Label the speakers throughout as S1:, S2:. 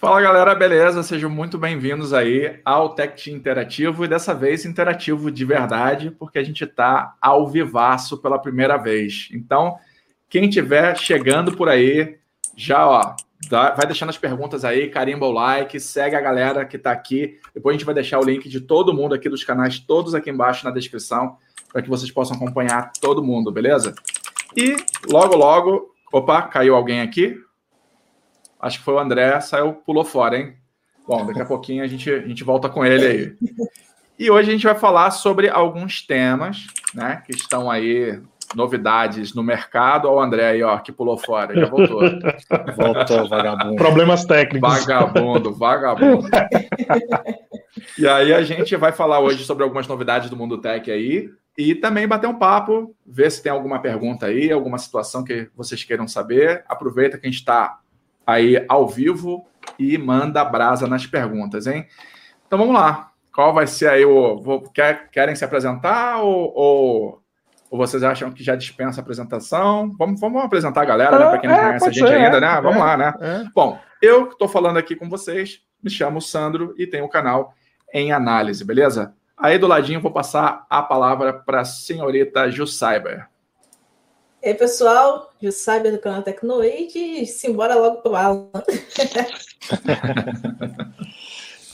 S1: Fala galera, beleza? Sejam muito bem-vindos aí ao Tech Interativo e dessa vez interativo de verdade, porque a gente está ao vivaço pela primeira vez. Então, quem tiver chegando por aí, já ó, vai deixando as perguntas aí, carimba o like, segue a galera que está aqui. Depois a gente vai deixar o link de todo mundo aqui dos canais, todos aqui embaixo na descrição, para que vocês possam acompanhar todo mundo, beleza? E logo, logo, opa, caiu alguém aqui. Acho que foi o André, saiu, pulou fora, hein? Bom, daqui a pouquinho a gente, a gente volta com ele aí. E hoje a gente vai falar sobre alguns temas, né, que estão aí, novidades no mercado. Olha o André aí, ó, que pulou fora, já voltou.
S2: Voltou, vagabundo.
S3: Problemas técnicos.
S1: Vagabundo, vagabundo. e aí a gente vai falar hoje sobre algumas novidades do mundo tech aí e também bater um papo, ver se tem alguma pergunta aí, alguma situação que vocês queiram saber. Aproveita que a gente está aí ao vivo e manda brasa nas perguntas, hein? Então vamos lá. Qual vai ser aí o. Vou, quer, querem se apresentar ou, ou, ou, vocês acham que já dispensa a apresentação? Vamos, vamos apresentar a galera, né? Para quem não é, conhece a gente ser, ainda, é, né? Vamos é, lá, né? É. Bom, eu estou falando aqui com vocês, me chamo Sandro e tenho o um canal em análise, beleza? Aí do ladinho vou passar a palavra para a senhorita Jussaiber.
S4: E aí, já sabe do canal Tecnoid e simbora logo pro Alan.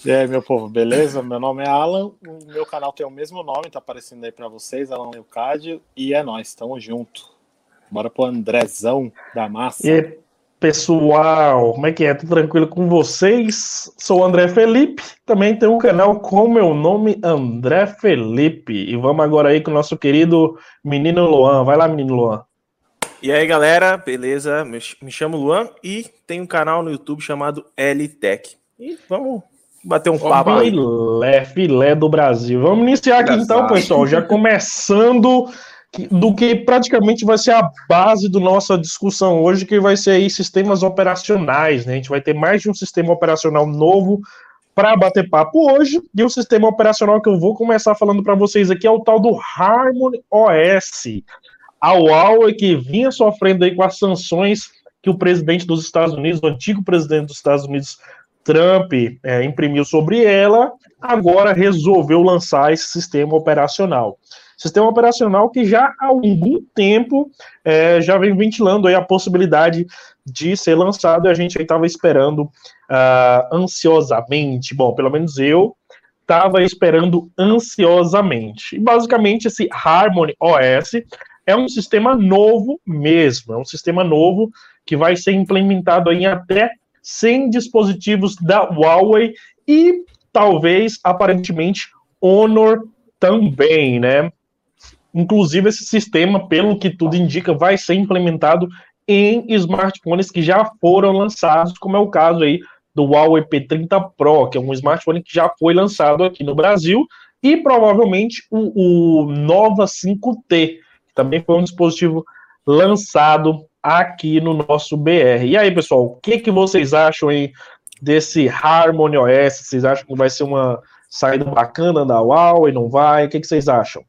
S2: e aí, meu povo, beleza? Meu nome é Alan, o meu canal tem o mesmo nome, tá aparecendo aí para vocês, Alan Leocádio, e é nós, tamo junto. Bora pro Andrezão da massa.
S3: E aí, pessoal, como é que é? Tudo tranquilo com vocês? Sou o André Felipe, também tenho um canal com meu nome, André Felipe. E vamos agora aí com o nosso querido menino Luan. Vai lá, menino Luan.
S5: E aí, galera, beleza? Me chamo Luan e tem um canal no YouTube chamado LTech. E vamos bater um papo
S3: aí. Filé, filé do Brasil. Vamos iniciar aqui então, pessoal, já começando do que praticamente vai ser a base da nossa discussão hoje, que vai ser aí sistemas operacionais, né? A gente vai ter mais de um sistema operacional novo para bater papo hoje, e o sistema operacional que eu vou começar falando para vocês aqui é o tal do Harmony OS a Huawei que vinha sofrendo aí com as sanções que o presidente dos Estados Unidos, o antigo presidente dos Estados Unidos, Trump, é, imprimiu sobre ela, agora resolveu lançar esse sistema operacional. Sistema operacional que já há algum tempo é, já vem ventilando aí a possibilidade de ser lançado e a gente estava esperando uh, ansiosamente. Bom, pelo menos eu estava esperando ansiosamente. E basicamente esse Harmony OS é um sistema novo mesmo, é um sistema novo que vai ser implementado em até 100 dispositivos da Huawei e talvez, aparentemente, Honor também, né? Inclusive, esse sistema, pelo que tudo indica, vai ser implementado em smartphones que já foram lançados, como é o caso aí do Huawei P30 Pro, que é um smartphone que já foi lançado aqui no Brasil, e provavelmente o, o Nova 5T, também foi um dispositivo lançado aqui no nosso BR. E aí, pessoal, o que, que vocês acham aí desse Harmony OS? Vocês acham que vai ser uma saída bacana da Huawei? Não vai? O que, que vocês acham?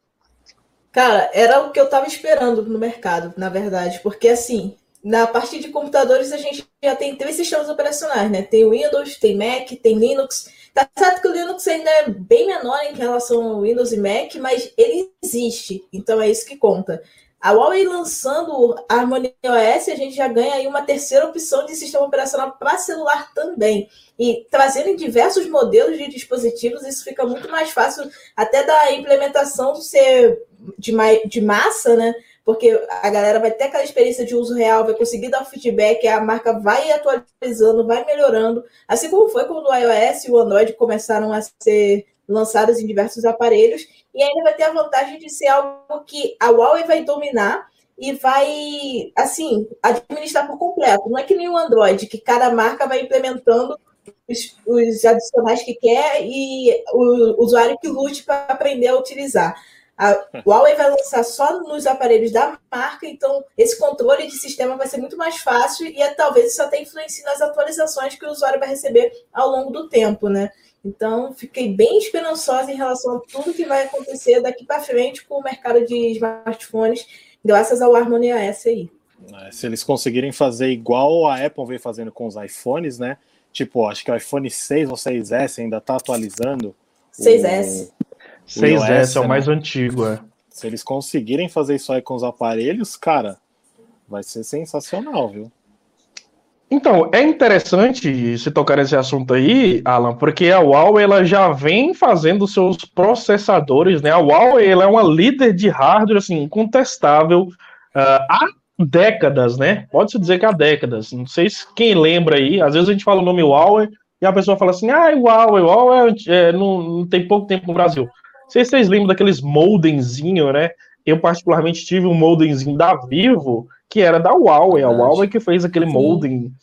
S4: Cara, era o que eu estava esperando no mercado, na verdade, porque assim, na parte de computadores a gente já tem três sistemas operacionais, né? Tem Windows, tem Mac, tem Linux. Tá certo que o Linux ainda é bem menor em relação ao Windows e Mac, mas ele existe, então é isso que conta. A Huawei lançando a Harmony OS, a gente já ganha aí uma terceira opção de sistema operacional para celular também. E trazendo em diversos modelos de dispositivos, isso fica muito mais fácil até da implementação ser de, de massa, né? Porque a galera vai ter aquela experiência de uso real, vai conseguir dar o feedback, a marca vai atualizando, vai melhorando, assim como foi quando o iOS e o Android começaram a ser lançados em diversos aparelhos, e ainda vai ter a vantagem de ser algo que a Huawei vai dominar e vai, assim, administrar por completo. Não é que nem o Android, que cada marca vai implementando os, os adicionais que quer e o usuário que lute para aprender a utilizar. A Huawei vai lançar só nos aparelhos da marca, então esse controle de sistema vai ser muito mais fácil e é, talvez isso até influencie nas atualizações que o usuário vai receber ao longo do tempo, né? Então, fiquei bem esperançosa em relação a tudo que vai acontecer daqui para frente com o mercado de smartphones, graças ao Harmony OS aí.
S2: É, se eles conseguirem fazer igual a Apple vem fazendo com os iPhones, né? tipo, acho que o iPhone 6 ou 6S ainda tá atualizando.
S4: 6S.
S2: O,
S3: 6S
S2: iOS,
S3: é o
S2: né?
S3: mais antigo, é.
S2: Se eles conseguirem fazer isso aí com os aparelhos, cara, vai ser sensacional, viu?
S3: Então, é interessante se tocar nesse assunto aí, Alan, porque a Huawei ela já vem fazendo seus processadores, né? A Huawei ela é uma líder de hardware assim, incontestável ah, há décadas, né? Pode-se dizer que há décadas. Não sei se quem lembra aí, às vezes a gente fala o nome Huawei e a pessoa fala assim, ah, Huawei, Huawei é, não, não tem pouco tempo no Brasil. Não sei se vocês lembram daqueles modemzinho, né? Eu particularmente tive um modemzinho da Vivo, que era da Huawei, a. Huawei que fez aquele modem,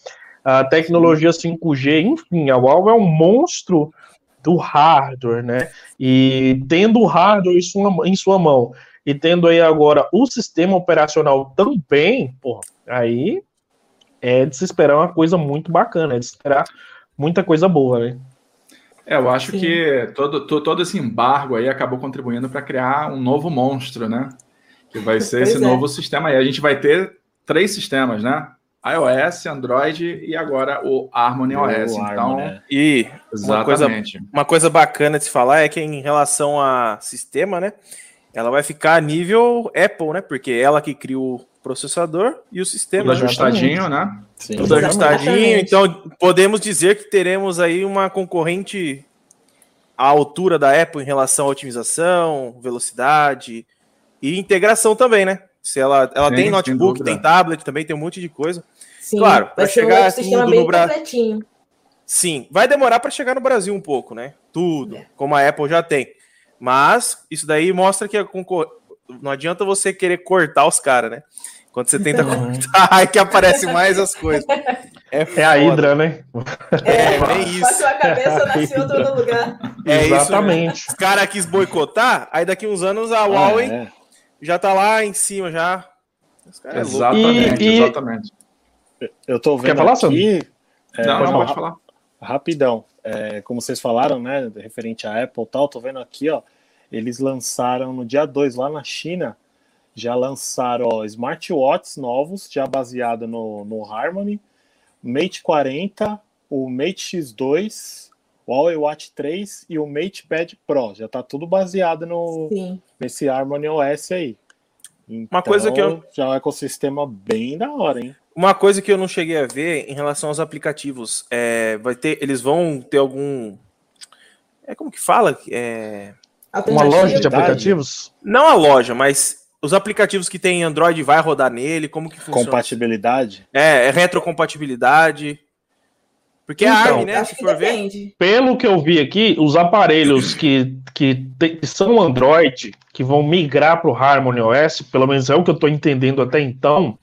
S3: a tecnologia 5G, enfim, a Huawei é um monstro do hardware, né? E tendo o hardware em sua, em sua mão e tendo aí agora o sistema operacional também, pô, aí é de se esperar uma coisa muito bacana, é de se esperar muita coisa boa, né?
S1: É, eu acho
S4: Sim.
S1: que todo, to- todo esse embargo aí acabou contribuindo para criar um novo monstro, né? Que vai ser
S4: Pois
S1: esse
S4: é.
S1: novo sistema aí. A gente vai ter três sistemas, né? iOS, Android e agora o Harmony OS.
S2: O
S1: Então,
S2: Harmony, né?
S5: E uma coisa,
S1: exatamente.
S5: uma coisa bacana de se falar é que em relação a sistema, né? Ela vai ficar a nível Apple, né? Porque ela que cria o processador e o
S1: Tudo
S5: sistema.
S1: ajustadinho, né?
S2: Sim.
S5: Tudo ajustadinho. Então, podemos dizer que teremos aí uma concorrente à altura da Apple em relação à otimização, velocidade e integração também, né? Se ela, ela
S1: Sim,
S5: tem notebook, tem tablet, também tem um monte de coisa.
S4: Sim,
S5: Claro,
S4: vai um
S5: chegar
S4: ecossistema
S5: tudo
S4: bem
S5: no Bra-
S4: completinho.
S5: Sim, vai demorar para chegar no Brasil um pouco, né? Tudo,
S4: É.
S5: como a Apple já tem. Mas isso daí mostra que a concor... não adianta você querer cortar os caras, né? Quando você tenta cortar, aí que aparece mais as coisas.
S3: É a
S5: foda.
S3: Hydra, né?
S5: É, bem isso.
S4: Passou a cabeça, nasceu outro no lugar.
S5: É isso
S3: Exatamente.
S5: Os caras quis boicotar, aí daqui uns anos a Huawei
S2: É,
S5: já tá lá em cima já. Os caras é louco.
S1: Exatamente,
S3: E- e-
S1: exatamente.
S2: eu tô vendo
S3: falar, Sandro?
S2: aqui. é,
S1: não,
S3: pode
S1: não,
S3: falar.
S1: pode falar.
S2: Rapidão. É, como vocês falaram, né? Referente à Apple e tal, tô vendo aqui, ó. Eles lançaram no dia 2 lá na China. Já lançaram ó, smartwatches novos, já baseado no, no Harmony, Mate 40, o Mate X2, o Huawei Watch 3 e o Mate Pad Pro. Já tá tudo baseado no,
S4: Sim.
S2: nesse Harmony OS aí.
S5: Uma coisa que eu-
S2: Então, Já é um ecossistema bem da hora, hein?
S5: Uma coisa que eu não cheguei a ver em relação aos aplicativos, é, vai ter, eles vão ter algum, é como que fala, é,
S3: Uma loja de aplicativos?
S5: não a loja, mas os aplicativos que tem Android vai rodar nele, como que funciona?
S2: Compatibilidade.
S5: É, é retrocompatibilidade. Porque é
S3: Então,
S5: ARM, né?
S4: Acho
S5: Se
S4: que
S5: for ver.
S3: Pelo que eu vi aqui, os aparelhos que, que, te- que são Android, que vão migrar para o Harmony OS, pelo menos é o que eu estou entendendo até então,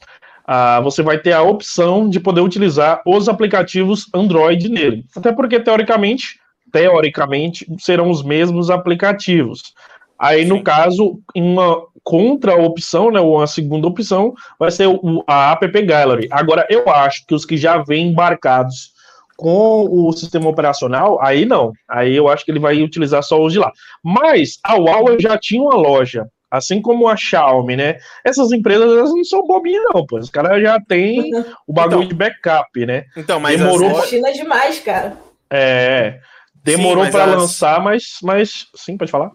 S3: ah, você vai ter a opção de poder utilizar os aplicativos Android nele. Até porque, teoricamente, teoricamente, serão os mesmos aplicativos. Aí, no
S5: Sim.
S3: caso, uma contra-opção, né, ou uma segunda opção, vai ser o, a App Gallery. Agora, eu acho que os que já vêm embarcados com o sistema operacional, aí não. Aí eu acho que ele vai utilizar só os de lá. Mas a Huawei já tinha uma loja, assim como a Xiaomi, né? Essas empresas elas não são bobinhas, não, pô. Os caras já têm o bagulho
S5: Então.
S3: de backup, né?
S5: Então, mas
S3: Demorou
S5: as
S4: China é demais, cara.
S3: É. Demorou para
S5: as-
S3: lançar, mas, mas. Sim, pode falar?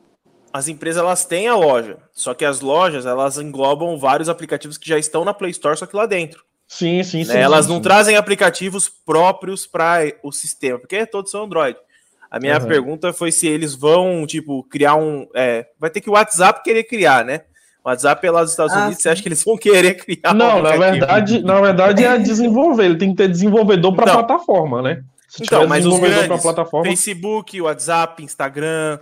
S5: As empresas elas têm a loja, só que as lojas elas englobam vários aplicativos que já estão na Play Store, só que lá dentro.
S3: Sim, sim,
S5: né?
S3: sim.
S5: Elas
S3: sim,
S5: não
S3: sim.
S5: trazem aplicativos próprios para o sistema, porque todos são Android. A minha
S3: Uhum.
S5: pergunta foi se eles vão, tipo, criar um. é, vai ter que o WhatsApp querer criar, né? O WhatsApp é lá dos Estados
S4: Ah,
S5: Unidos,
S4: sim.
S5: você acha que eles vão querer criar um
S3: Não, na
S5: aplicativo?
S3: verdade, na verdade é desenvolver. Ele tem que ter desenvolvedor para
S5: Então.
S3: plataforma, né? Se
S5: Então,
S3: tiver
S5: mas os
S3: desenvolvedor pra
S5: grandes,
S3: plataforma.
S5: Facebook, WhatsApp, Instagram.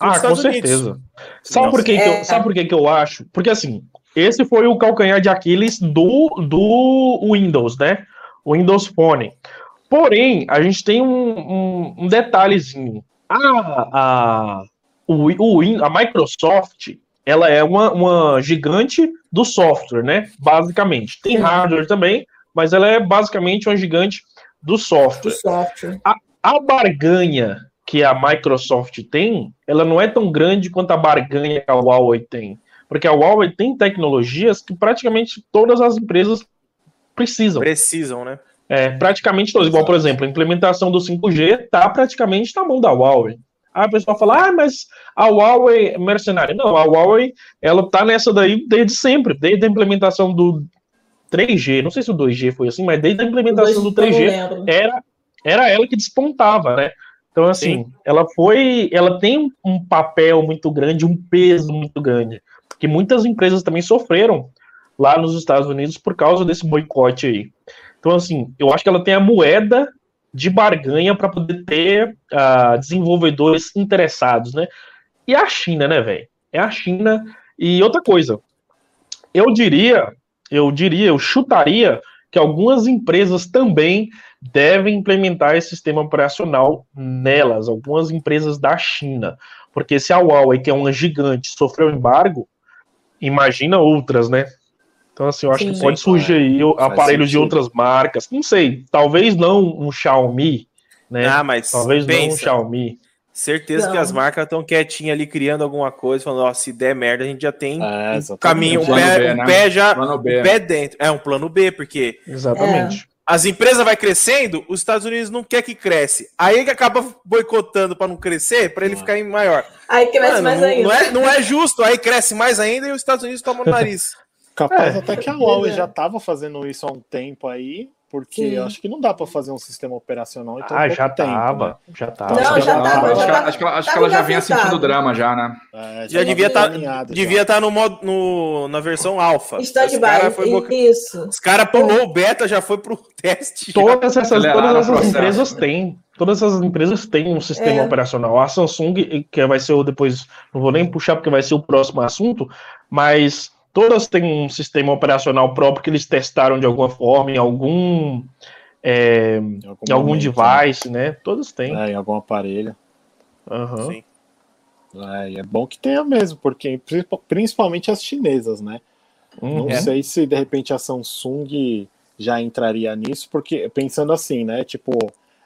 S3: Ah,
S5: dos
S3: com
S5: Estados Unidos.
S3: certeza. Sabe
S5: Não.
S3: por, que, que,
S4: É.
S3: eu, sabe por que, que eu acho? Porque assim, esse foi o calcanhar de Aquiles do, do Windows, né? O Windows Phone. Porém, a gente tem um, um, um detalhezinho. A, a, o, o, a Microsoft, ela é uma, uma gigante do software, né? Basicamente. Tem hardware também, mas ela é basicamente uma gigante do
S4: Do
S3: software
S4: software.
S3: a barganha que a Microsoft tem, ela não é tão grande quanto a barganha que a Huawei tem. Porque a Huawei tem tecnologias que praticamente todas as empresas precisam.
S5: Precisam, né?
S3: É, praticamente todos. Igual, por exemplo, a implementação do 5G está praticamente na mão da Huawei. Aí a pessoa fala, ah, mas a Huawei é mercenária. Não, a Huawei, ela tá nessa daí desde sempre, desde a implementação do 3G. Não sei se o 2G foi assim, mas desde a implementação do 3G, era, era ela que despontava, né? Então, assim, Sim. ela foi. Ela tem um papel muito grande, um peso muito grande. Que muitas empresas também sofreram lá nos Estados Unidos por causa desse boicote aí. Então, assim, eu acho que ela tem a moeda de barganha para poder ter uh, desenvolvedores interessados, né? E a China, né, velho? É a China. E outra coisa, eu diria, eu diria, eu chutaria que algumas empresas também devem implementar esse sistema operacional nelas, algumas empresas da China. Porque se a Huawei, que é uma gigante, sofreu embargo, imagina outras, né? Então, assim, eu acho Sim, que pode surgir aí aparelhos de outras marcas. Não sei, talvez não um Xiaomi, né?
S5: Ah, mas
S3: talvez pensa, não um Xiaomi.
S5: Certeza não. que as marcas estão quietinhas ali criando alguma coisa, falando, ó, se der merda, a gente já tem é, um caminho, um, pé, B, um né? pé já, B, um pé dentro. É um plano B, porque
S3: Exatamente.
S5: É. As empresas vai crescendo, os Estados Unidos não quer que cresce. Aí que acaba boicotando para não crescer, para ele ah. ficar maior.
S4: Aí cresce Mano, mais
S5: não,
S4: ainda.
S5: Não é, não é justo, aí cresce mais ainda e os Estados Unidos tomam o nariz.
S2: Capaz é, até que a Huawei já estava fazendo isso há um tempo aí, porque Sim. acho que não dá para fazer um sistema operacional.
S3: Então ah, já estava, né? já estava.
S4: Não, já estava.
S1: Acho, que, acho, que, acho que ela já vinha sentindo drama já, né?
S5: É, já, já devia estar, tá, devia estar tá no modo, no, na versão alfa.
S4: Stand-by, isso.
S5: Os caras pulou o beta, já foi pro teste.
S3: Todas essas, todas essas empresas têm. Todas essas empresas têm um sistema é. operacional. A Samsung, que vai ser o depois, não vou nem puxar porque vai ser o próximo assunto, mas todas têm um sistema operacional próprio que eles testaram de alguma forma, em algum, é, em algum, em algum momento, device, né? né? Todos têm.
S2: É, em algum aparelho.
S3: Uhum. Sim.
S2: É, é bom que tenha mesmo, porque principalmente as chinesas, né? Uhum. Não é. sei se de repente a Samsung já entraria nisso, porque pensando assim, né? Tipo,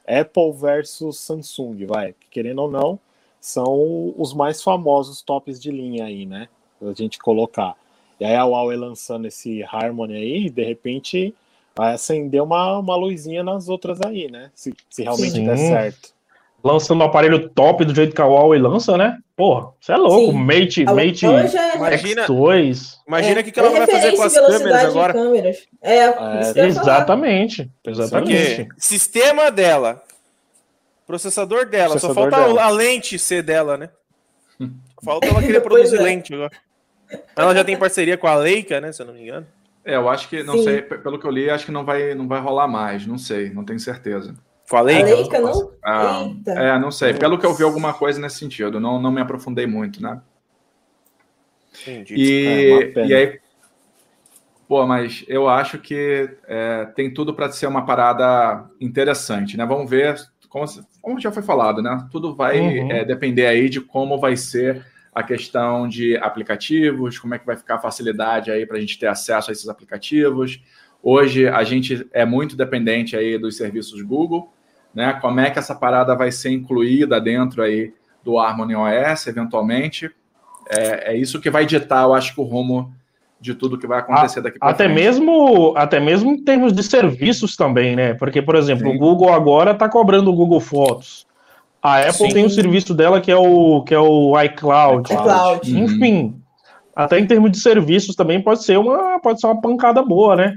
S2: Apple versus Samsung, vai, querendo ou não, são os mais famosos tops de linha aí, né? A gente colocar. E aí a Huawei lançando esse Harmony aí, de repente vai acender uma, uma luzinha nas outras aí, né? Se, se realmente Sim. der certo.
S3: Lançando um aparelho top do jeito que a Huawei lança, né? Porra, você é louco. Sim. Mate, a Mate
S5: é... imagina,
S3: X2.
S5: Imagina o é, que, que ela vai fazer com as câmeras agora.
S4: Câmeras. É,
S3: é exatamente. Exatamente.
S5: Sistema dela, processador dela, processador só falta dela. a lente ser dela, né? Falta ela querer produzir é. lente agora. Ela já tem parceria com a Leica, né? Se eu não me engano.
S1: É, eu acho que, não Sim. sei, pelo que eu li, acho que não vai, não vai rolar mais, não sei, não tenho certeza.
S5: Com a Leica?
S4: A Leica não?
S1: Ah, é, não sei, pelo que eu vi alguma coisa nesse sentido, não, não me aprofundei muito, né? Entendi. E, é e aí, pô, mas eu acho que é, tem tudo para ser uma parada interessante, né? Vamos ver, como, como já foi falado, né? Tudo vai uhum. é, depender aí de como vai ser a questão de aplicativos, como é que vai ficar a facilidade aí para a gente ter acesso a esses aplicativos. Hoje a gente é muito dependente aí dos serviços Google, né? Como é que essa parada vai ser incluída dentro aí do Harmony OS, eventualmente? É, é isso que vai ditar, eu acho o rumo de tudo que vai acontecer daqui
S3: para até frente. mesmo até mesmo em termos de serviços também, né? Porque por exemplo, Sim. o Google agora está cobrando o Google Fotos. A Apple Sim. tem o um serviço dela que é o, que é o iCloud.
S4: iCloud.
S3: Uhum. Enfim, até em termos de serviços também pode ser uma, pode ser uma pancada boa, né?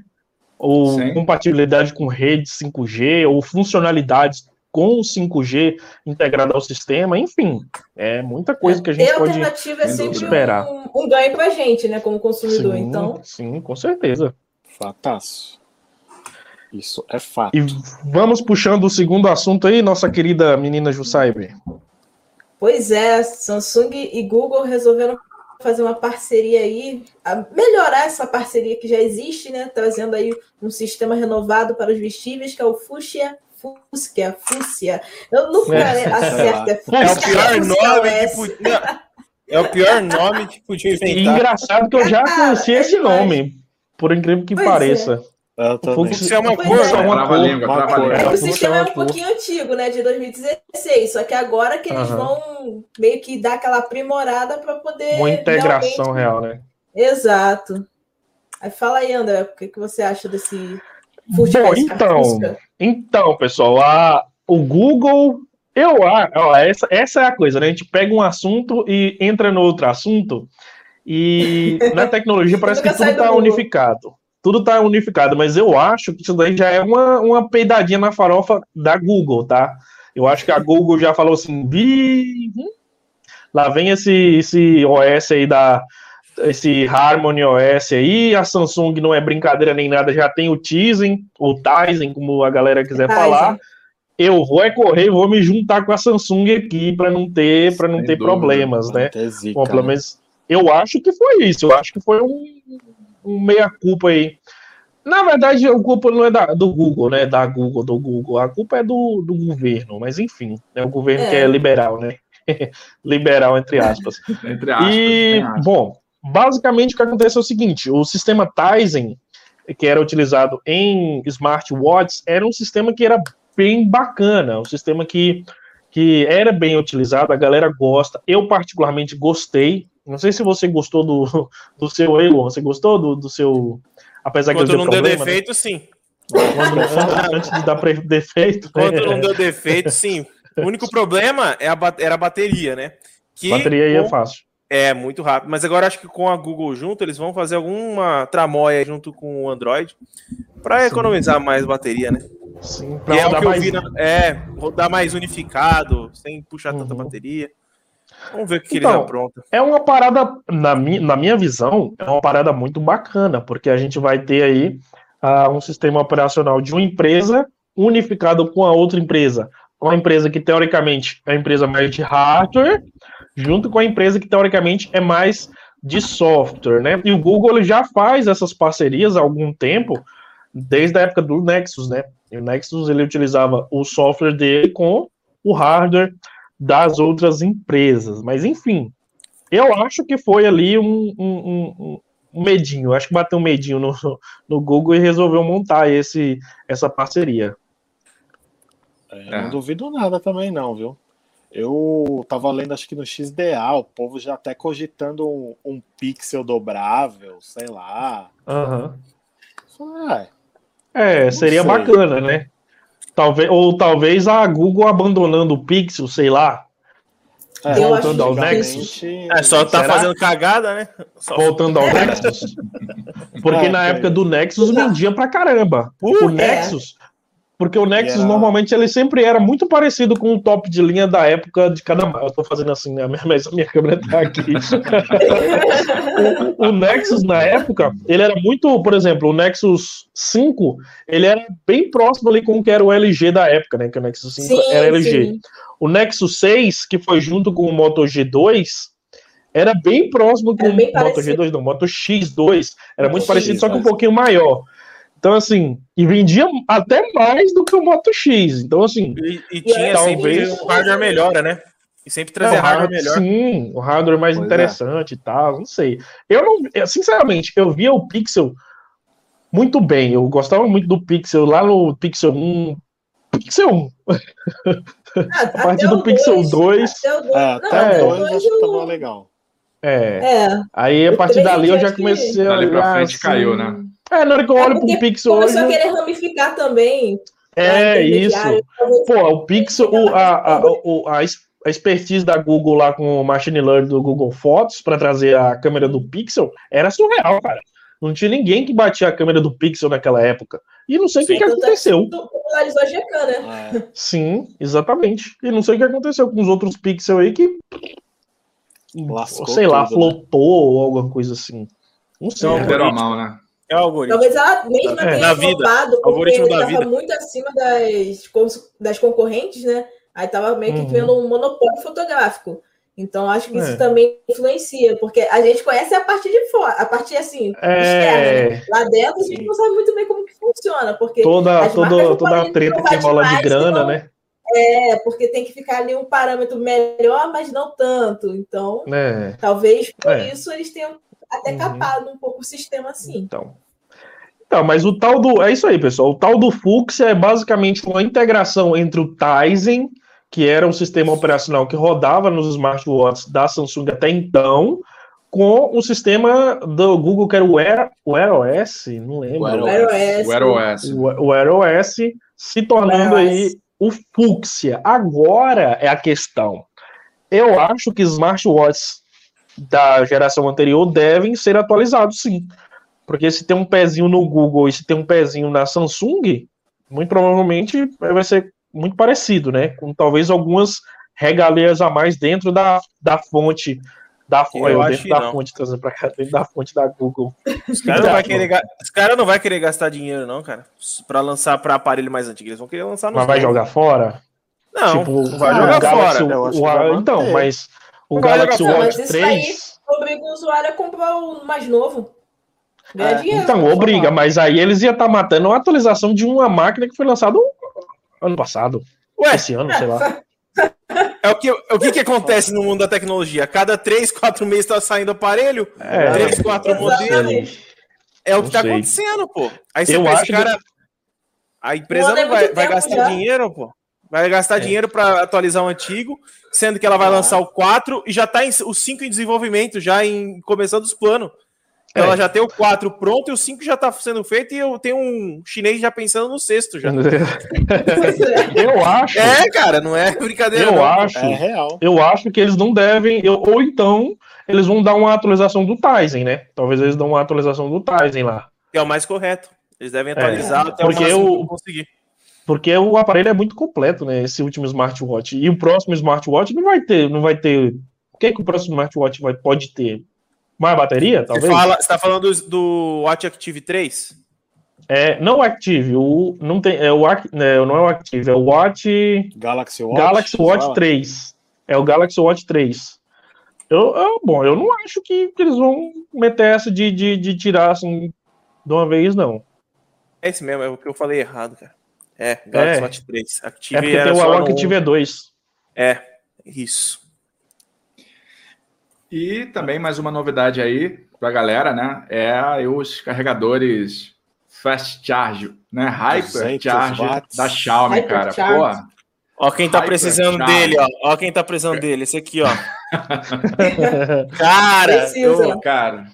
S3: Ou Sim. compatibilidade com rede 5G, ou funcionalidades com 5G integrada ao sistema, enfim, é muita coisa que a gente pode
S4: é sempre esperar. Um, um ganho para a gente, né, como consumidor, sim, então.
S3: Sim, com certeza.
S2: Fataço. Isso é fato.
S3: E vamos puxando o segundo assunto aí, nossa querida menina Jussaibe.
S4: Pois é, Samsung e Google resolveram fazer uma parceria aí, melhorar essa parceria que já existe, né? Trazendo aí um sistema renovado para os vestíveis, que é o Fuchsia Fusca, Fúcia. Eu nunca é. acerto. É,
S5: é o pior nome que podia. É o pior nome que podia inventar.
S3: E engraçado que eu já conheci é esse nome, por incrível que pois pareça. É.
S5: Eu também. Isso é uma cor, é.
S1: uma cor, língua, uma cor.
S4: É, o sistema é um pouquinho antigo, né, de 2016, só que agora que eles uhum. vão meio que dar aquela aprimorada para poder
S3: uma integração realmente... real, né?
S4: Exato. Aí fala aí, André, o que, que você acha desse
S3: Bom, então, então, pessoal, a, o Google, eu ó, essa, essa é a coisa, né? A gente pega um assunto e entra no outro assunto, e na tecnologia parece que tudo está unificado. Tudo está unificado, mas eu acho que isso daí já é uma, uma peidadinha na farofa da Google, tá? Eu acho que a Google já falou assim, Vi... lá vem esse, esse OS aí da, esse Harmony OS aí, a Samsung não é brincadeira nem nada, já tem o Tizen, ou Tizen, como a galera quiser Tizen. falar. Eu vou é correr, vou me juntar com a Samsung aqui para não ter, para não ter dúvida, problemas, né? Zica, Bom, pelo né? menos eu acho que foi isso, eu acho que foi um, um meia culpa aí. Na verdade, a culpa não é da, do Google, né? Da Google, do Google. A culpa é do, do governo, mas enfim, é o governo é. que é liberal, né? liberal, entre aspas. entre aspas. E, bom, Basicamente, o que acontece é o seguinte: o sistema Tizen, que era utilizado em smartwatches, era um sistema que era bem bacana, um sistema que, que era bem utilizado, a galera gosta. Eu, particularmente, gostei. Não sei se você gostou do, do seu Elon, você gostou do, do seu. Apesar
S5: Quando
S3: que
S5: não deu né? defeito, né? sim.
S3: Quando, antes de dar defeito.
S5: Quando não deu defeito, sim. O único problema é a, era a bateria, né?
S3: Que bateria aí é fácil.
S5: É, muito rápido. Mas agora acho que com a Google junto, eles vão fazer alguma tramóia junto com o Android para economizar mais bateria, né?
S3: Sim,
S5: pra é o que eu vi, na... é, rodar mais unificado, sem puxar uhum. tanta bateria. Vamos ver o que, então, ele apronta.
S3: É uma parada, na, mi, na minha visão, é uma parada muito bacana, porque a gente vai ter aí uh, um sistema operacional de uma empresa unificado com a outra empresa. Uma empresa que, teoricamente, é a empresa mais de hardware, junto com a empresa que teoricamente é mais de software, né? E o Google já faz essas parcerias há algum tempo, desde a época do Nexus, né? E o Nexus ele utilizava o software dele com o hardware das outras empresas. Mas enfim, eu acho que foi ali um, um, um medinho. Acho que bateu um medinho no, no Google e resolveu montar esse, essa parceria.
S2: É, não duvido nada também, não, viu? Eu tava lendo, acho que no XDA, o povo já até cogitando um, um pixel dobrável, sei lá.
S3: Uhum. Ah, é, seria sei. bacana, né? Talvez, ou talvez a Google abandonando o Pixel, sei lá.
S5: É, voltando ao Nexus. É, só tá Será? fazendo cagada, né? Só...
S3: Voltando ao Nexus. Porque é, na época do Nexus vendia pra caramba. O Nexus, porque o Nexus yeah. normalmente ele sempre era muito parecido com o top de linha da época de cada marca. Eu tô fazendo assim, né? Mas a minha câmera tá aqui. o, o, Nexus na época, ele era muito, por exemplo, o Nexus 5, ele era bem próximo ali com o que era o LG da época, né? Que o Nexus 5 sim, era LG. Sim. O Nexus 6, que foi junto com o Moto G2, era bem próximo com o Moto parecido. G2, não, Moto X2, era muito X, parecido, só que um pouquinho maior. Então, assim, e vendia até mais do que o Moto X. Então, assim.
S5: E, e tinha talvez um hardware melhora, né? E sempre trazer é, hardware melhor.
S3: Sim, o hardware mais pois é. interessante é. e tal, não sei. Eu não, sinceramente, eu via o Pixel muito bem. Eu gostava muito do Pixel lá no Pixel 1. Pixel 1. Ah, a partir do Pixel 2. 2
S2: até o 2 acho que tava legal.
S3: É. é. Aí a partir dali eu já comecei
S1: a. Ali pra frente assim, caiu, né?
S3: É, na hora que eu olho é pro Pixel
S4: começou hoje. Começou a querer ramificar também.
S3: É, isso. Pô, o Pixel, o, a, a, o, a, a expertise da Google lá com o Machine Learning do Google Fotos para trazer a câmera do Pixel era surreal, cara. Não tinha ninguém que batia a câmera do Pixel naquela época. E não sei o que, que aconteceu.
S4: Popularizou a GK, né?
S3: É. Sim, exatamente. E não sei o que aconteceu com os outros Pixel aí que. Lascou sei lá, tudo, né? flotou né? ou alguma coisa assim. Não sei.
S1: Não, mal, né?
S5: É o algoritmo.
S4: Talvez ela mesma é, tenha roubado, porque estava muito acima das, das concorrentes, né? Aí tava meio que uhum. tendo um monopólio fotográfico. Então, acho que isso é. também influencia, porque a gente conhece a parte de fora, a parte assim, é... externa. Né? Lá dentro a gente não sabe muito bem como que funciona, porque
S3: toda, toda, toda a treta que rola de grana, não... né?
S4: É, porque tem que ficar ali um parâmetro melhor, mas não tanto. Então, é. talvez por é. isso eles tenham até uhum. capado um pouco o sistema assim.
S3: Então. Então, mas o tal do. É isso aí, pessoal. O tal do Flux é basicamente uma integração entre o Tizen, que era um sistema operacional que rodava nos smartwatches da Samsung até então, com o sistema do Google, que era o Air, o Air OS, não lembro.
S2: O
S4: Air OS.
S1: O Air OS.
S3: O, o Air OS se tornando aí o fúcsia. Agora é a questão. Eu acho que smartwatches da geração anterior devem ser atualizados, sim. Porque se tem um pezinho no Google e se tem um pezinho na Samsung, muito provavelmente vai ser muito parecido, né? Com talvez algumas regalias a mais dentro da, da fonte. Da,
S5: Eu
S3: eu
S5: acho que
S3: da
S5: não.
S3: fonte, trazendo pra cá, dentro da fonte da Google.
S5: Os caras não, querer os cara não vai querer gastar dinheiro, não, cara. Pra lançar pra aparelho mais antigo. Eles vão querer lançar nos
S3: Mas vai jogar fora?
S5: Não,
S3: tipo,
S5: não vai
S3: o
S5: jogar fora.
S3: O-
S2: vai
S3: então, mas o Galaxy. Watch
S4: Mas isso aí-
S3: 3.
S4: Obriga o usuário a comprar o mais novo.
S2: É,
S4: dinheiro.
S3: Então,
S4: pra
S3: obriga,
S4: falar.
S3: mas aí eles iam estar matando uma atualização de uma máquina que foi lançada ano passado.
S5: Ué,
S3: Esse ano, sei lá.
S5: é o que, o que, que acontece no mundo da tecnologia? Cada 3, 4 meses tá saindo aparelho,
S3: É,
S5: 3, 4
S4: Exatamente.
S5: modelos. É o que tá
S3: sei.
S5: acontecendo, pô. Aí você
S3: Eu
S5: pensa,
S3: acho
S5: cara. A empresa
S4: é
S5: não vai, vai gastar
S4: já.
S5: dinheiro, pô. Vai gastar
S3: É.
S5: dinheiro pra atualizar o antigo, sendo que ela vai
S2: Ah.
S5: lançar o 4 e já tá em, o 5 em desenvolvimento, já em começando os planos.
S3: É.
S5: Ela já tem o 4 pronto e o 5 já tá sendo feito e eu tenho um chinês já pensando no sexto já.
S4: É.
S3: Eu acho,
S5: É, cara, não é brincadeira.
S3: eu
S5: não.
S3: acho,
S2: É real.
S3: eu acho que eles não devem, eu- ou então eles vão dar uma atualização do Tizen, né? Talvez eles dão uma atualização do Tizen lá.
S5: Que é o mais correto. Eles devem atualizar até
S3: porque
S5: o máximo
S3: eu-
S5: que conseguir.
S3: Porque o aparelho é muito completo, né? Esse último smartwatch. E o próximo smartwatch não vai ter, não vai ter. O que, que o próximo smartwatch vai, pode ter? Mais bateria,
S5: Você,
S3: talvez?
S5: fala, você tá falando do, do Watch Active 3?
S3: É, não o Active, o não tem, é o né, não é o Active, é o Watch
S2: Galaxy Watch.
S3: Galaxy Watch
S2: fala.
S3: 3. É o Galaxy Watch 3. Eu, eu- bom, eu não acho que, que eles vão meter essa de, de, de tirar assim de uma vez, não.
S5: É esse mesmo, é o que eu falei errado, cara. É, Galaxy
S3: É.
S5: Watch 3.
S3: É
S5: Active
S3: porque
S5: era
S3: tem o
S5: no
S3: Active 2.
S5: É, isso.
S1: E também mais uma novidade aí pra galera, né? É os carregadores Fast Charge, né? Hyper
S2: 200
S1: Charge
S2: watts.
S1: da Xiaomi,
S4: Hyper
S1: cara.
S4: Charge.
S1: Pô,
S5: Ó quem tá
S1: Hyper
S5: precisando
S1: Charge.
S5: dele, ó. Ó quem tá precisando dele, esse aqui, ó. Cara, eu,
S1: cara,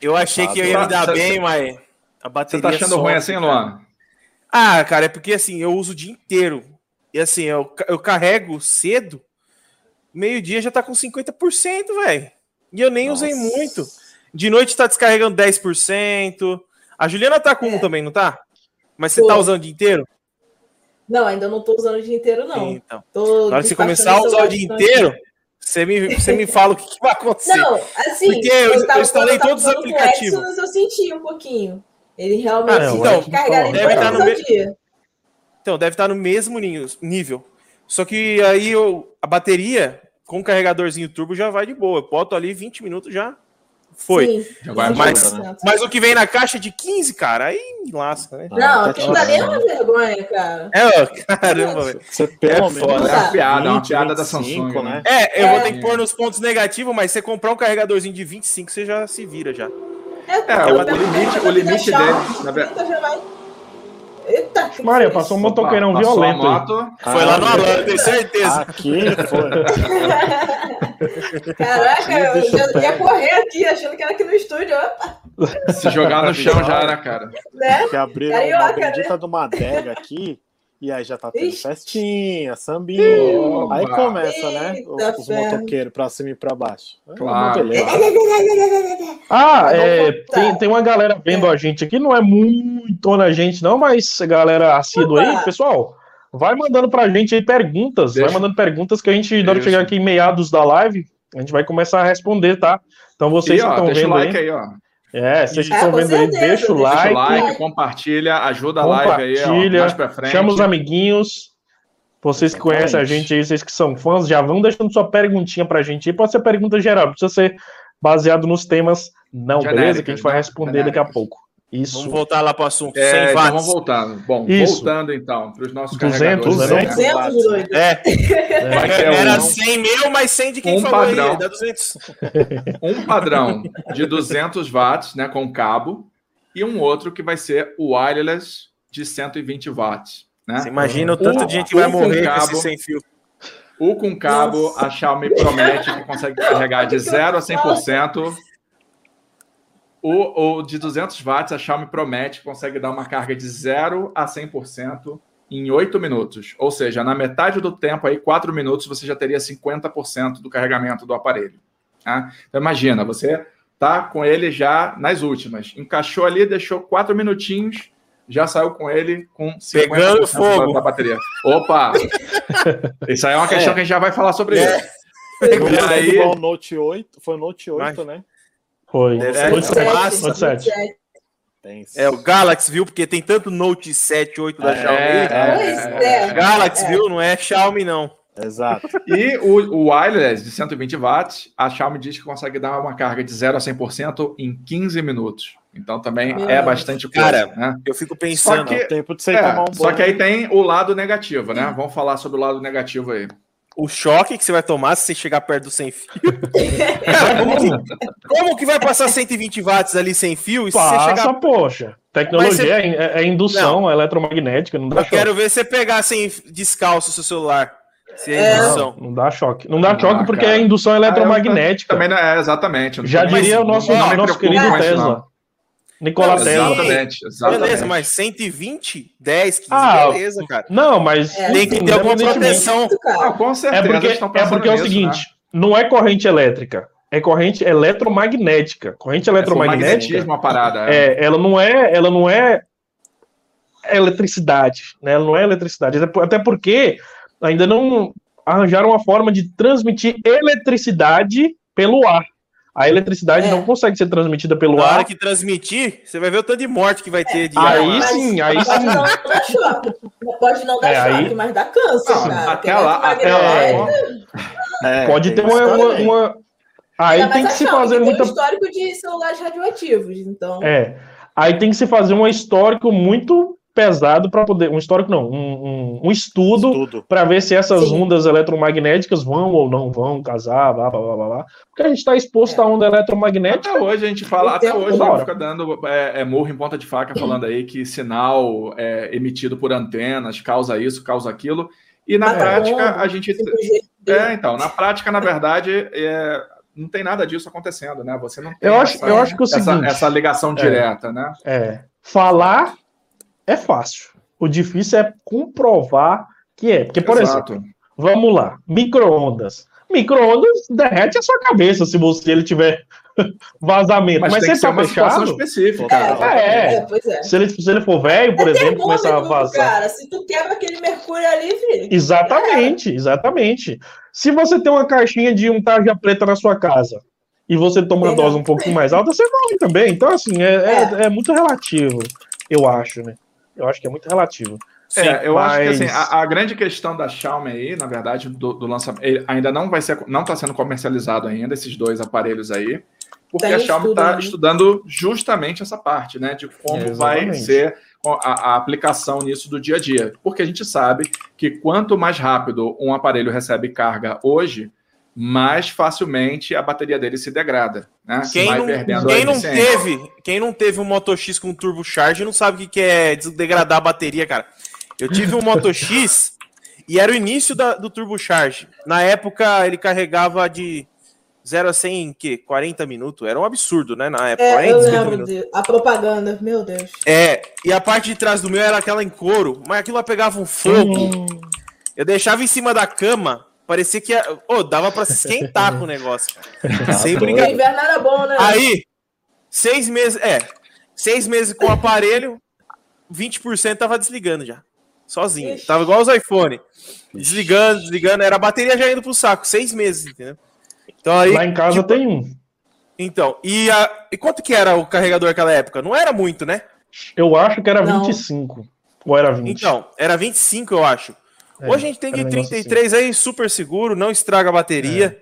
S5: eu achei que eu ia me dar
S1: Você-
S5: bem, mas a
S1: você
S5: bateria
S1: tá achando ruim
S5: sofre,
S1: assim,
S5: cara.
S1: Luan?
S5: Ah, cara, é porque assim, eu uso o dia inteiro. E assim, eu, eu carrego cedo, meio-dia já tá com 50%, velho. E eu nem usei
S2: Nossa.
S5: muito. De noite tá descarregando 10%. A Juliana tá com um
S4: É.
S5: também, não tá? Mas você
S4: Tô.
S5: tá usando o dia inteiro?
S4: Não, ainda não tô usando o dia inteiro, não.
S5: Então.
S4: Tô
S5: Na hora que você começar a usar o dia inteiro, você me, você me fala o que, que vai acontecer.
S4: Não, assim,
S5: Porque eu- eu
S4: tava-
S5: instalei
S4: quando tava
S5: todos os aplicativos.
S4: Exynos, eu senti um pouquinho. Ele realmente
S3: Ah,
S5: não,
S4: tem
S5: então,
S4: que carregar ele
S5: deve estar no
S4: vezes ao dia.
S5: Então, deve estar no mesmo ninho- nível. Só que aí eu, a bateria com o carregadorzinho turbo já vai de boa. Eu boto ali 20 minutos já foi.
S4: Sim,
S5: Mas-
S1: né?
S5: Mas o que vem na caixa é de 15, cara, aí me lasca, né?
S2: Ah,
S4: Não,
S2: tá
S4: aquilo dali é
S2: tirando.
S4: uma vergonha, cara.
S5: É, caramba, velho.
S2: Você pelo
S5: É foda,
S1: É uma piada, é uma
S2: 20,
S1: piada da
S2: 25,
S1: Samsung, né?
S5: É, eu vou
S4: É.
S5: ter que pôr nos pontos negativos, mas você comprar um carregadorzinho de 25, você já se vira já.
S4: É,
S1: É, o, o limite, o limite dele, na verdade.
S4: 30 já vai. Eita, que
S3: Maria, passou um motoqueirão
S1: Opa, passou
S3: violento.
S1: moto.
S5: Foi lá no Alan, eu tenho certeza.
S2: Aqui foi.
S4: Caraca, eu já
S2: eu
S4: ia correr aqui, achando que era aqui no estúdio, opa,
S1: Se jogar no chão já era, cara.
S4: né?
S2: Que abriram
S4: Carioca,
S2: uma bendita de uma adega aqui. E aí já tá tendo
S4: Ixi.
S2: festinha, sambinha.
S1: Opa.
S2: Aí começa, né?
S4: Eita,
S2: Os
S4: ferro.
S2: motoqueiros pra cima e pra baixo. Ah,
S1: Claro.
S3: Ah, é, tem, tem uma galera vendo a gente aqui, não é muito na gente, não, mas a galera assídua aí, pessoal, vai mandando pra gente aí perguntas,
S1: Deixa.
S3: vai mandando perguntas que a gente, na hora chegar aqui em meados da live, a gente vai começar a responder, tá? Então vocês
S1: E,
S3: que
S1: ó,
S3: estão
S1: deixa o
S3: vendo
S1: like
S3: aí,
S1: aí, ó.
S3: É, vocês que
S4: Ah,
S3: estão vendo aí, deixa o
S4: o
S1: Deixa o
S3: like,
S1: like, compartilha, ajuda a live aí, ó, mais pra frente.
S3: chama os amiguinhos, vocês que conhecem a gente aí, vocês que são fãs, já vão deixando sua perguntinha pra gente aí, pode ser pergunta geral, não precisa ser baseado nos temas, não, beleza? Que a gente vai
S1: né?
S3: responder daqui a pouco. Isso.
S5: Vamos voltar lá pro assunto.
S1: É,
S5: 100
S1: então
S5: watts.
S1: vamos voltando. Bom,
S3: Isso.
S1: voltando então para os nossos
S3: 200,
S1: carregadores.
S3: né, não?
S1: né?
S4: 200 doido.
S5: É,
S1: ter
S5: era
S1: um,
S5: 100 mil, mais 100 de quem
S1: Um
S5: falou
S1: padrão.
S5: aí. Dá 200.
S1: um padrão de 200 watts, né, com cabo, e um outro que vai ser o wireless de 120 watts, né?
S5: Você imagina o tanto
S1: Um-
S5: de gente que vai
S1: com
S5: morrer com
S1: cabo.
S5: esse sem fio.
S1: O com cabo,
S4: Nossa.
S1: a Xiaomi promete que consegue carregar de 0 a 100% O, o de 200 watts, a Xiaomi promete que consegue dar uma carga de 0 a 100% em 8 minutos. Ou seja, na metade do tempo, aí, 4 minutos, você já teria 50% do carregamento do aparelho. Tá? Então, imagina, você tá com ele já nas últimas. Encaixou ali, deixou 4 minutinhos, já saiu com ele com 50%
S5: Pegando fogo.
S1: da bateria. Opa! Isso aí é uma questão
S2: É.
S1: que a gente já vai falar sobre
S5: É.
S1: isso.
S2: Não
S1: E
S2: foi
S1: aí-
S2: igual o Note 8, foi o Note 8,
S5: Mas-
S2: né?
S3: Foi. Note
S5: ser
S3: sete,
S5: massa.
S3: Note sete.
S2: Tem.
S5: É o Galaxy, viu? Porque tem tanto Note 7, 8 da
S1: É,
S5: Xiaomi.
S1: é,
S4: Pois é.
S5: Galaxy,
S4: É.
S5: viu? Não é Xiaomi, não.
S2: Exato.
S1: E o, o wireless de 120 watts, a Xiaomi diz que consegue dar uma carga de 0 a 100% em 15 minutos. Então também
S4: Meu
S1: é bastante coisa,
S5: Cara,
S1: né?
S5: Eu fico
S1: Só
S5: pensando.
S1: que-
S2: É o tempo de você
S1: É,
S2: tomar um
S1: só
S2: banho.
S1: que aí tem o lado negativo, né? Vamos falar sobre o lado negativo aí.
S5: O choque que você vai tomar se você chegar perto do sem fio. Cara, como, que, como que vai passar 120 watts ali sem fio? E se você
S3: Passa,
S5: chegar.
S3: poxa. Tecnologia
S5: Mas você-
S3: é, é- é indução eletromagnética, não dá
S5: Eu
S3: choque.
S5: quero ver você pegar sem descalço o seu celular. Se é,
S4: É.
S5: indução.
S3: Não dá choque. Não dá
S1: Ah,
S3: choque porque
S1: cara.
S3: é indução eletromagnética.
S1: Também não é exatamente.
S3: Já diria o
S1: não-
S3: nosso,
S1: não
S3: nosso querido Tesla.
S1: Não,
S3: Tesla.
S1: Exatamente, exatamente.
S5: Beleza, mas 120, 10, 15,
S3: Ah,
S5: beleza, cara.
S3: Não, mas
S4: É.
S5: Tem que ter alguma proteção.
S1: Ah, com
S3: É
S1: certeza.
S3: porque,
S1: eles estão
S3: é porque é o seguinte,
S1: né?
S3: não é corrente elétrica, é corrente eletromagnética. Corrente
S1: É
S3: eletromagnética,
S1: magnetismo a parada. é.
S3: é, ela não é, ela não é eletricidade, né? Ela não é eletricidade, até porque ainda não arranjaram uma forma de transmitir eletricidade pelo ar. A eletricidade
S4: É.
S3: não consegue ser transmitida pelo
S5: Na hora
S3: ar.
S5: que transmitir, você vai ver o tanto de morte que vai ter de
S3: Aí
S5: ar.
S3: sim, aí
S4: Pode
S3: sim.
S4: não dar choque. Pode não dar
S3: É, aí-
S4: choque, mas dá câncer,
S1: Não,
S4: cara.
S1: até lá, até lá.
S2: É,
S3: Pode
S2: tem
S3: ter uma, uma, uma- Aí tem que
S4: a
S3: se fazer
S4: tem
S3: muita
S4: um histórico de celulares radioativos, então.
S3: É. Aí tem que se fazer um histórico muito pesado para poder. Um histórico não, um, um, um estudo
S2: Tudo.
S3: para ver se essas
S4: Sim.
S3: ondas eletromagnéticas vão ou não vão casar, blá blá blá blá. blá. Porque a gente está exposto à onda eletromagnética.
S1: Até hoje a gente fala,
S4: O
S1: até hoje não
S3: hora.
S1: fica dando é, é, murro em ponta de faca falando aí que sinal é, emitido por antenas causa isso, causa aquilo. E na
S4: Mata
S1: prática
S4: onda,
S1: a gente
S4: 5G.
S1: é então na prática na verdade é, não tem nada disso acontecendo, né? Você não tem
S3: Eu acho,
S1: essa,
S3: eu acho que é o
S1: essa,
S3: seguinte.
S1: essa ligação direta, né?
S3: É, falar é fácil. O difícil é comprovar que é. Porque, por exemplo,
S1: Exato.
S3: vamos lá, micro-ondas. Micro-ondas derrete a sua cabeça se você ele tiver vazamento.
S1: Mas,
S3: Mas,
S1: tem
S3: se
S1: que ser
S3: tá
S1: uma situação
S3: fechado,
S1: específica.
S3: É.
S4: É, pois é.
S3: se ele, se ele for velho, por exemplo, começar a vazar.
S4: Cara, se tu quebra aquele mercúrio ali, filho.
S3: Exatamente, exatamente. Se você tem uma caixinha de um tarja preta na sua casa e você toma uma dose um pouquinho mais alta, você morre também. Então, assim, é, é, é muito relativo, eu acho, né? Eu acho que é muito relativo.
S1: É, eu acho que
S3: mas-
S1: assim, a, a grande questão da Xiaomi aí, na verdade, do, do lançamento, ele ainda não vai ser, não está sendo comercializado ainda esses dois aparelhos aí, porque
S4: Tá
S1: a Xiaomi está
S4: né?
S1: estudando justamente essa parte, né, de como
S3: É,
S1: vai ser a, a aplicação nisso do dia a dia, porque a gente sabe que quanto mais rápido um aparelho recebe carga hoje, mais facilmente a bateria dele se degrada, né?
S5: Quem
S1: vai
S5: não,
S1: perdendo
S5: quem não teve, quem não teve um Moto X com turbo charge não sabe o que que é degradar a bateria, cara. Eu tive um Moto X e era o início da- do turbo charge. Na época ele carregava de 0 a 100 em quê? 40 minutos. Era um absurdo, né? Na época,
S4: É,
S5: 40,
S4: eu
S5: 50
S4: lembro de, a propaganda, meu Deus.
S5: É, e a parte de trás do meu era aquela em couro, mas aquilo lá pegava um fogo. Eu deixava em cima da cama, parecia que ia, Ô, dava pra se esquentar com o negócio. cara. Sem
S4: O
S5: brincadeira.
S4: inverno era bom, né?
S5: Aí, seis meses, é, seis meses com o aparelho, 20% tava desligando já. Sozinho.
S4: Ixi.
S5: Tava igual os iPhone. Desligando, desligando, era a bateria já indo pro saco. Seis meses, entendeu? Então aí.
S3: Lá em casa
S5: tipo,
S3: tem um.
S5: Então, e, a, e quanto que era o carregador naquela época? Não era muito, né?
S3: Eu acho que era
S4: Não.
S3: 25. Ou era 20.
S5: Então, era 25, eu acho.
S3: É,
S5: Hoje a gente tem de
S3: um negócio
S5: 33 aí, super seguro, não estraga a bateria.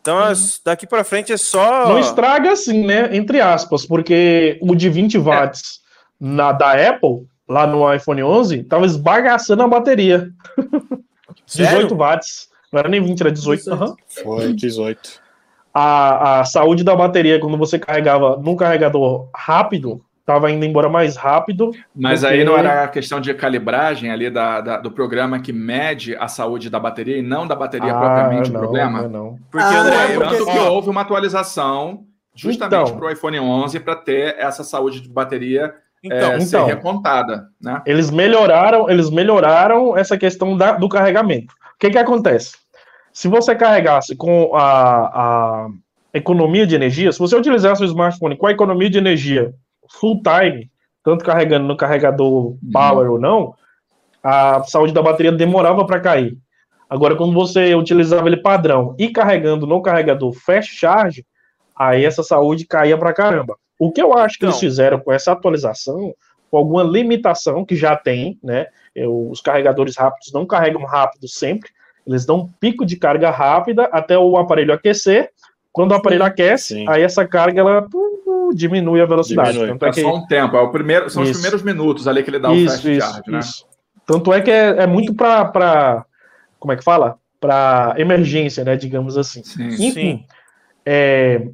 S5: Então, as- daqui pra frente é só.
S3: Não estraga assim, né? Entre aspas, porque o de 20 watts na, da Apple, lá no iPhone 11, tava esbagaçando a bateria.
S5: Sério?
S3: 18 watts. Não era nem 20, era 18.
S4: 18.
S3: aham.
S2: Foi 18.
S3: A, a saúde da bateria, quando você carregava num carregador rápido, tava indo embora mais rápido.
S1: Mas
S3: Porque-
S1: aí não era a questão de calibragem ali da, da- do programa que mede a saúde da bateria e não da bateria propriamente o
S3: Ah, não,
S1: problema?
S3: não, não.
S5: Porque,
S4: Ah,
S5: André,
S4: é,
S5: eu-
S1: Tanto
S4: porque-
S1: que
S5: ó,
S1: houve uma atualização justamente
S3: Então.
S1: para o iPhone 11 para ter essa saúde de bateria
S5: Então,
S1: é, ser
S3: então.
S1: recontada, né?
S3: Eles melhoraram, eles melhoraram essa questão da- do carregamento. O que que acontece? Se você carregasse com a, a economia de energia, se você utilizasse o smartphone com a economia de energia full time, tanto carregando no carregador power ou não, a saúde da bateria demorava para cair. Agora, quando você utilizava ele padrão e carregando no carregador fast charge, aí essa saúde caía para caramba. O que eu acho que eles fizeram com essa atualização, com alguma limitação que já tem, né? Eu- os carregadores rápidos não carregam rápido sempre, eles dão um pico de carga rápida até o aparelho aquecer. Quando o aparelho aquece,
S2: Sim.
S3: aí essa carga ela diminui a velocidade.
S2: Diminui.
S3: Tanto é
S1: É
S3: que
S1: só um tempo, é o primeiro, são os
S3: Isso.
S1: primeiros minutos ali que ele dá o
S3: isso,
S1: fast
S3: isso,
S1: charge, né?
S3: isso. Tanto é que é, é muito para como é que fala? Para emergência, né? Digamos assim.
S1: Sim.
S3: Enfim, é,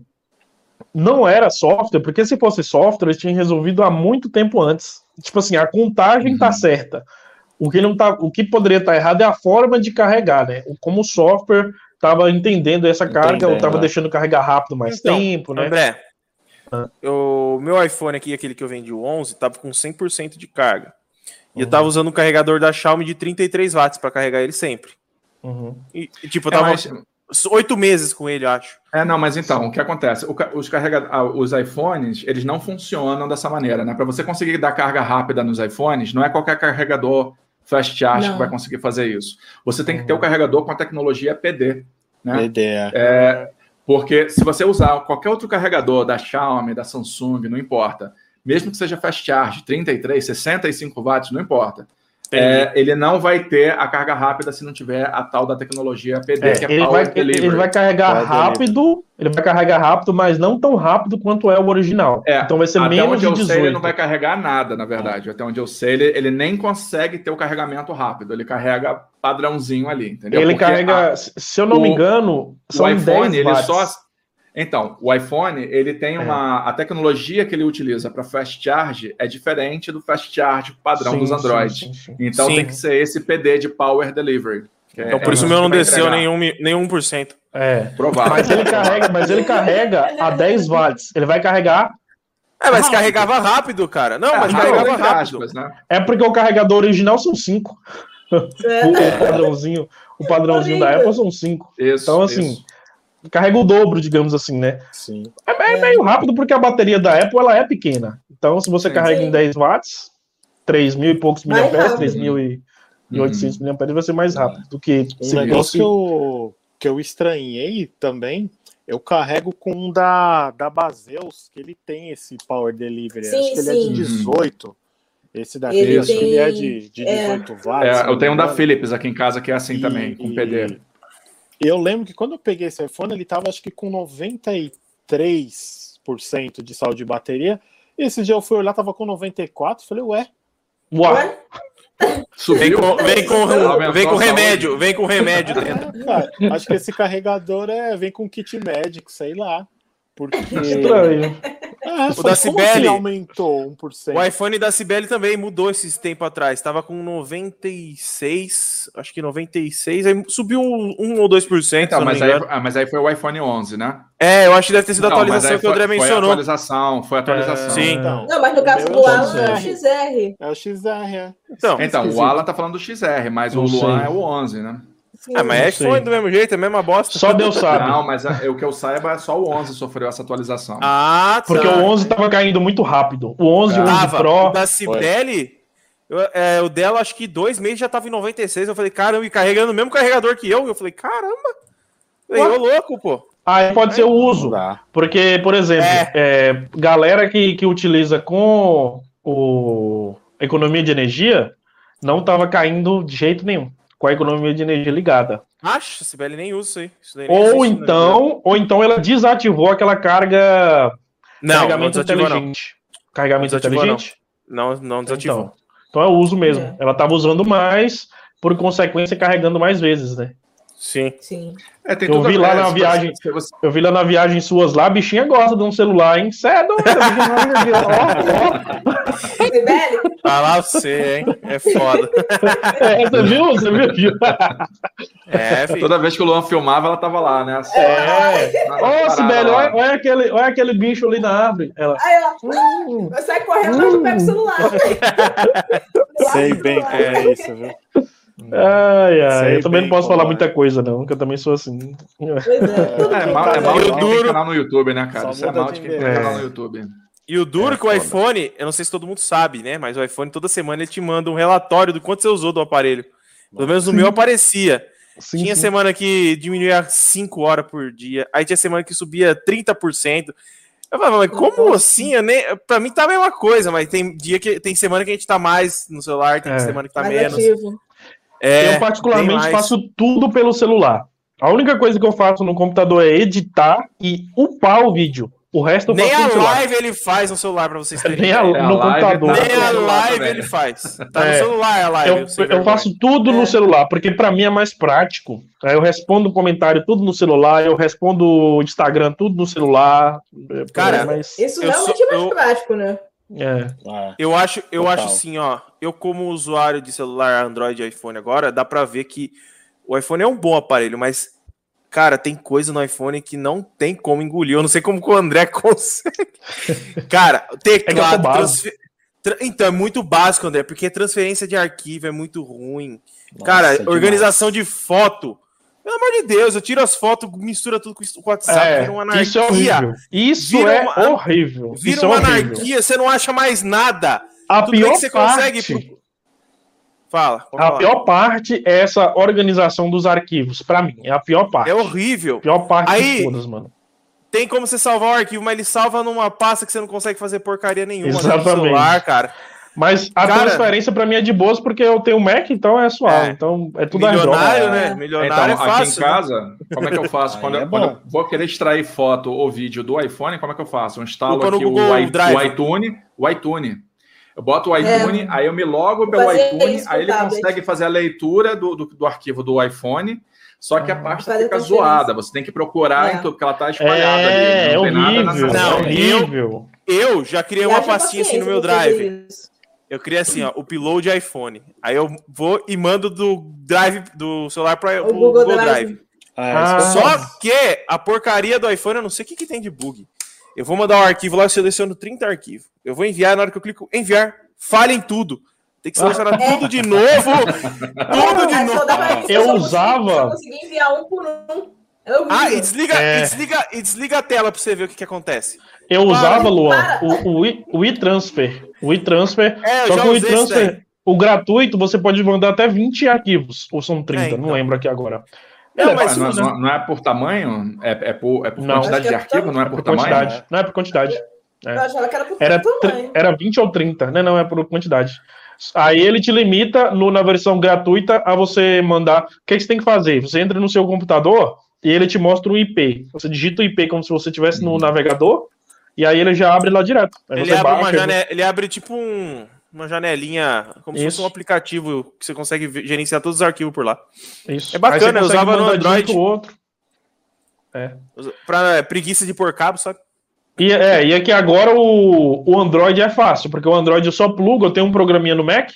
S3: não era software, porque se fosse software, eles tinham resolvido há muito tempo antes. Tipo assim, a contagem tá
S1: Uhum.
S3: certa. O que não tá, o que poderia estar errado é a forma de carregar, né? O- Como o software estava entendendo essa carga, ou
S2: Entendendo,
S3: estava
S2: né?
S3: deixando carregar rápido mais
S5: Então,
S3: tempo, né?
S5: André,
S3: Ah.
S5: o meu iPhone aqui, aquele que eu vendi, o 11, tava com 100% de carga. E eu
S3: Uhum.
S5: tava usando um carregador da Xiaomi de 33 watts para carregar ele sempre.
S3: Uhum.
S5: E, e, tipo, eu
S1: É,
S5: tava
S1: mas-
S5: oito meses com ele, eu acho.
S1: É, não, mas então, o que acontece? Os, carrega... ah, os iPhones, eles não funcionam dessa maneira, né? Para você conseguir dar carga rápida nos iPhones, não é qualquer carregador fast charge
S4: Não.
S1: que vai conseguir fazer isso. Você tem que ter o carregador com a tecnologia PD, né?
S2: Ideia.
S1: É, porque se você usar qualquer outro carregador da Xiaomi, da Samsung, não importa, mesmo que seja fast charge, 33, 65 watts, não importa. É, ele não vai ter a carga rápida se não tiver a tal da tecnologia PD,
S3: É,
S1: que é
S3: ele,
S1: Power
S3: vai, ele,
S1: Delivery.
S3: ele vai carregar
S2: Power
S3: rápido, ele vai carregar rápido, mas não tão rápido quanto é o original.
S1: É,
S3: então vai ser
S1: Até
S3: menos
S1: onde
S3: de
S1: eu
S3: 18.
S1: sei, ele não vai carregar nada, na verdade. Até onde eu sei, ele, ele nem consegue ter o carregamento rápido. Ele carrega padrãozinho ali, entendeu?
S3: Ele
S1: Porque
S3: carrega,
S1: a-
S3: se eu não me
S1: o-
S3: engano, são
S1: o iPhone,
S3: 10
S1: ele
S3: watts.
S1: só. Então, o iPhone, ele tem
S3: É.
S1: uma. A tecnologia que ele utiliza para fast charge é diferente do fast charge padrão
S3: Sim,
S1: dos
S3: sim,
S1: Android.
S3: sim, sim.
S1: Então
S5: Sim.
S1: tem que ser esse PD de Power Delivery. que é-
S5: Então por
S1: é
S5: isso o
S1: isso
S5: meu não desceu
S1: entregar.
S5: nenhum, nenhum por cento.
S3: É.
S1: Provável.
S3: Mas ele carrega, mas ele carrega a 10 watts. Ele vai carregar.
S5: É, mas
S3: Rápido.
S5: carregava rápido, cara. Não,
S1: É,
S5: mas
S1: rápido,
S5: carregava rápido.
S1: aspas, né?
S3: É porque o carregador original são 5.
S4: É.
S3: O padrãozinho, o padrãozinho da Apple são 5.
S1: Isso,
S3: Então, assim,
S1: isso.
S3: Carrega o dobro, digamos assim, né?
S2: Sim.
S3: É, é meio rápido porque a bateria da Apple ela é pequena. Então, se você
S1: Sim.
S3: carrega
S4: Sim.
S3: em 10 watts, 3 mil e poucos
S4: Mais
S3: miliamperes,
S4: rápido.
S3: 3.800 miliamperes vai ser mais rápido do que
S2: Um negócio
S3: fosse-
S2: que eu, que eu estranhei também, eu carrego com um da, da Baseus, que ele tem esse Power Delivery.
S4: Sim,
S2: Acho que ele é de
S4: sim.
S2: 18. Esse daqui,
S4: Ele
S2: acho que ele é
S4: tem-
S2: de, de
S4: é.
S2: 18 watts.
S1: É, eu tenho um da. Philips aqui em casa que é assim também, com
S2: E-
S1: PD.
S2: E Eu lembro que quando eu peguei esse iPhone, ele tava acho que com 93% de saúde de bateria. E esse dia eu fui olhar, tava com 94%. Falei, ué,
S3: Uau!
S4: Ué?
S5: Vem
S1: Subiu.
S5: com, vem com,
S1: Aumentou
S5: vem com remédio, vem com remédio dentro.
S2: cara, acho que esse carregador é, vem com kit médico, sei lá. Porque.
S3: Estranho.
S2: É,
S5: O
S2: foi,
S5: da Cibele-
S2: assim aumentou 1%?
S5: O iPhone da Cibele também mudou esses tempo atrás. Tava com 96, acho que 96, aí subiu 1 ou 2%. se
S1: Então, mas, aí, ah, mas aí foi o iPhone 11, né?
S5: É, eu acho que deve ter sido a atualização que o André
S1: foi-
S5: mencionou.
S1: Foi atualização, foi atualização.
S5: Sim.
S2: Então,
S4: Não, mas no caso do
S2: é
S4: Alan é o
S2: XR. É o XR, é.
S1: Então,
S2: é
S1: o. Alan tá falando do XR, mas
S3: Não
S1: o Luan
S3: sei.
S1: é o 11, né?
S4: Sim.
S5: Ah, mas é iPhone do mesmo jeito, é a mesma bosta.
S3: Só Deus sabe.
S1: Não, mas é- o que eu saiba é só o 11 sofreu essa atualização.
S5: Ah, tá.
S3: Porque o 11 tava caindo muito rápido. O 11 e o 11
S5: Tava.
S3: Pro.
S5: O da Cibele, eu- é, o dela acho que dois meses já tava em 96. Eu falei, caramba, e carregando o mesmo carregador que eu. Eu falei, caramba. Eu falei, ô louco, pô.
S3: Aí pode ser o uso. Porque, por exemplo, é, galera que, que utiliza com o economia de energia não tava caindo de jeito nenhum. Com a economia de energia ligada.
S5: Acho, a Cibele nem usa isso aí. Isso daí nem
S3: Ou
S5: existe, né?
S3: então, ou então ela desativou aquela carga
S5: não, não
S3: carregamento
S5: desativou, não.
S3: inteligente. Carregamento
S5: Desativou,
S3: inteligente?
S5: Não, não desativou.
S3: Então, então é o uso mesmo.
S4: É.
S3: Ela tava usando mais, por consequência, carregando mais vezes, né?
S5: Sim.
S4: Sim.
S1: É, tem
S3: Eu vi lá na
S1: se
S3: viagem-
S1: você-
S3: Eu vi lá na viagem suas lá, a bichinha gosta de um celular, hein? Cê é doido,
S4: Sibeli,
S5: Tá você, hein? É foda.
S3: É, Você viu? Você viu?
S5: É, filho.
S1: Toda vez que o Luan filmava, ela tava lá, né?
S3: É.
S1: Na-
S3: Ô,
S1: parada
S3: Sibeli, olha, olha aquele, olha aquele bicho ali na árvore. Ela.
S4: aí ela
S3: Hum,
S4: vai sair correndo, mas não pega o celular.
S2: Sei bem como é isso, viu?
S3: Ai, ai.
S2: Sei
S3: Eu também não posso falar
S2: é.
S3: muita coisa, não, que eu também sou assim.
S4: Pois é,
S1: É,
S4: bem,
S1: mal, é mal de
S5: duro.
S1: canal no YouTube, né, cara?
S2: Só
S1: Isso é mal
S2: de
S1: quem tem canal
S3: É.
S1: no YouTube.
S5: E o duro
S3: É,
S5: que o iPhone, eu não sei se todo mundo sabe, né? Mas o iPhone toda semana ele te manda um relatório do quanto você usou do aparelho. Pelo menos no meu aparecia.
S3: Sim,
S5: tinha
S3: sim.
S5: semana que diminuía 5 horas por dia. Aí tinha semana que subia 30%. Eu falava, mas como assim? Eu nem... Pra mim tá a mesma coisa, mas tem dia que tem semana que a gente tá mais no celular, tem
S3: É.
S5: semana que tá
S4: Mais
S5: menos.
S4: ativo.
S5: É,
S3: eu particularmente faço tudo pelo celular. A única coisa que eu faço no computador é editar e upar o vídeo. O resto eu
S5: Nem
S3: faço
S5: a
S3: no celular.
S5: live ele faz no celular pra vocês terem.
S3: Nem a,
S1: a
S3: no
S1: live
S3: computador.
S1: tá-
S5: Nem a live ele faz. Tá no
S3: É.
S5: celular a live.
S3: Eu, eu
S5: vergonha.
S3: faço tudo
S4: É.
S3: no celular, porque pra mim é mais prático. Aí eu respondo comentário tudo no celular, eu respondo Instagram tudo no celular. É,
S5: Cara,
S3: mas,
S4: Isso realmente
S5: sou-
S4: é mais
S5: eu-
S4: prático, né?
S3: É,
S2: Ah,
S5: Eu acho, eu
S2: Total.
S5: acho assim, ó. Eu, como usuário de celular Android e iPhone agora, dá pra ver que o iPhone é um bom aparelho, mas, cara, tem coisa no iPhone que não tem como engolir. Eu não sei como que o André consegue. Cara,
S3: É sou
S5: teclado.
S3: básico.
S5: transfer- tra- Então, é muito básico, André, porque transferência de arquivo é muito ruim.
S2: nossa,
S5: cara,
S2: demais.
S5: organização de foto. Pelo amor de Deus, eu tiro as fotos, mistura tudo com o WhatsApp, vira uma
S3: é, isso é
S5: anarquia.
S3: horrível. Isso
S5: Vira
S3: é
S5: uma-
S3: horrível.
S5: Vira
S3: isso
S5: uma
S3: é horrível.
S5: anarquia, você não acha mais nada.
S3: A
S5: Tudo
S3: pior
S5: que você
S3: parte,
S5: consegue. Fala.
S3: a
S5: falar.
S3: pior parte é essa organização dos arquivos. Pra mim, é a pior parte.
S5: É horrível.
S3: Pior parte
S5: Aí-
S3: de todas, mano.
S5: Tem como você salvar o arquivo, mas ele salva numa pasta que você não consegue fazer porcaria nenhuma
S3: Exatamente.
S5: no celular, cara.
S3: Mas a
S5: Cara-
S3: transferência pra mim é de boas porque eu tenho Mac, então é suave.
S5: É.
S3: Então é tudo
S5: Milionário, né?
S4: É.
S5: Milionário
S1: Então,
S5: é
S1: aqui
S5: fácil.
S1: em
S5: né?
S1: casa, como é que eu faço? Quando,
S2: é
S1: eu, quando eu vou querer extrair foto ou vídeo do iPhone, como é que eu faço? Eu instalo aqui o, i-
S5: Drive.
S1: o iTunes, o iTunes. Eu boto o iTunes, aí eu me logo pelo iTunes,
S4: isso
S1: aí ele consegue fazer a leitura do, do, do arquivo do iPhone, só que a
S3: Ah.
S1: pasta fica zoada. Você tem que procurar,
S4: É.
S1: em tudo, porque ela tá espalhada
S3: É,
S1: ali.
S3: é
S1: Não tem nada
S3: horrível.
S1: nessa
S3: é
S5: Não,
S3: horrível.
S5: Eu já criei uma pastinha assim no meu drive. Eu criei assim, ó, o upload iPhone. Aí eu vou e mando do drive do celular para o
S4: Google
S5: Google
S4: Drive.
S5: Drive.
S2: É,
S3: Ah.
S2: eu faço.
S5: Só que a porcaria do iPhone, eu não sei o que, que tem de bug. Eu vou mandar um arquivo lá, eu seleciono 30 arquivos. Eu vou enviar, na hora que eu clico enviar, falhem tudo. Tem que selecionar tudo de novo. tudo de novo.
S3: Eu usava-
S4: Só consegui enviar um por um. É.
S5: Ah, e desliga,
S3: É.
S5: e desliga, e desliga a tela pra você ver o que, que acontece.
S3: Eu usava, Luan,
S4: para.
S3: o, o, o e-transfer. O e-transfer.
S5: É,
S3: Só
S5: já
S3: que o e-transfer, o gratuito, você pode mandar até 20 arquivos. Ou são 30,
S5: É, então.
S3: não lembro aqui agora.
S5: Não,
S3: é
S5: mas
S1: Não, não-
S3: né?
S1: não é por tamanho? É, é por, é por quantidade de
S4: é
S1: arquivo, não é
S3: É
S1: por
S3: por
S1: tamanho?
S3: quantidade. Não é por quantidade.
S4: Eu achava que era por
S3: Era,
S4: tamanho.
S3: era 20 ou 30, né? Não é por quantidade. Aí ele te limita no, na versão gratuita a você mandar. O que, que você tem que fazer? Você entra no seu computador e ele te mostra o IP. Você digita o IP como se você estivesse no
S1: Uhum.
S3: navegador e aí ele já abre lá direto.
S5: Ele abre,
S3: baixa,
S5: ele abre tipo um- uma janelinha, como se
S3: Isso.
S5: fosse um aplicativo que você consegue gerenciar todos os arquivos por lá.
S3: Isso.
S5: É bacana, eu usava no Android.
S3: outro.
S5: Pra é, preguiça de pôr cabo, sabe?
S3: E, é, e aqui agora o, o Android é fácil, porque o Android eu só plugo, eu tenho um programinha no Mac,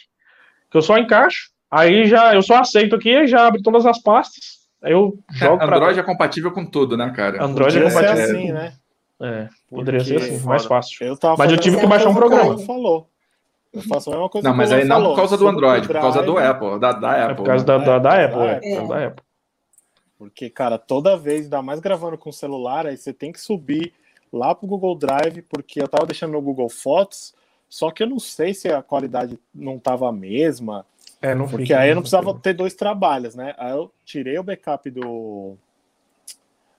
S3: que eu só encaixo, aí já eu só aceito aqui, já abre todas as pastas, eu jogo pra
S1: Android é compatível com tudo, né, cara?
S3: Android é
S2: Podia ser
S3: compatível.
S2: assim, né?
S3: É, poderia ser
S2: Porque-
S3: assim, mais fácil.
S2: Eu tava
S3: Mas eu tive que baixar um programa.
S2: Falou. Eu faço a mesma coisa
S1: Não, mas aí não
S2: falou.
S1: por causa do Android, por causa do Apple, da, da
S3: É
S1: Apple.
S3: por causa
S1: né?
S3: da, da, da
S2: É,
S3: Apple, é,
S2: é.
S3: por causa da Apple.
S2: Porque, cara, toda vez, ainda mais gravando com o celular, aí você tem que subir lá pro Google Drive, porque eu tava deixando no Google Fotos, só que eu não sei se a qualidade não tava a mesma,
S3: É, não
S2: porque
S3: fica-
S2: aí eu não precisava ter dois trabalhos, né? Aí eu tirei o backup do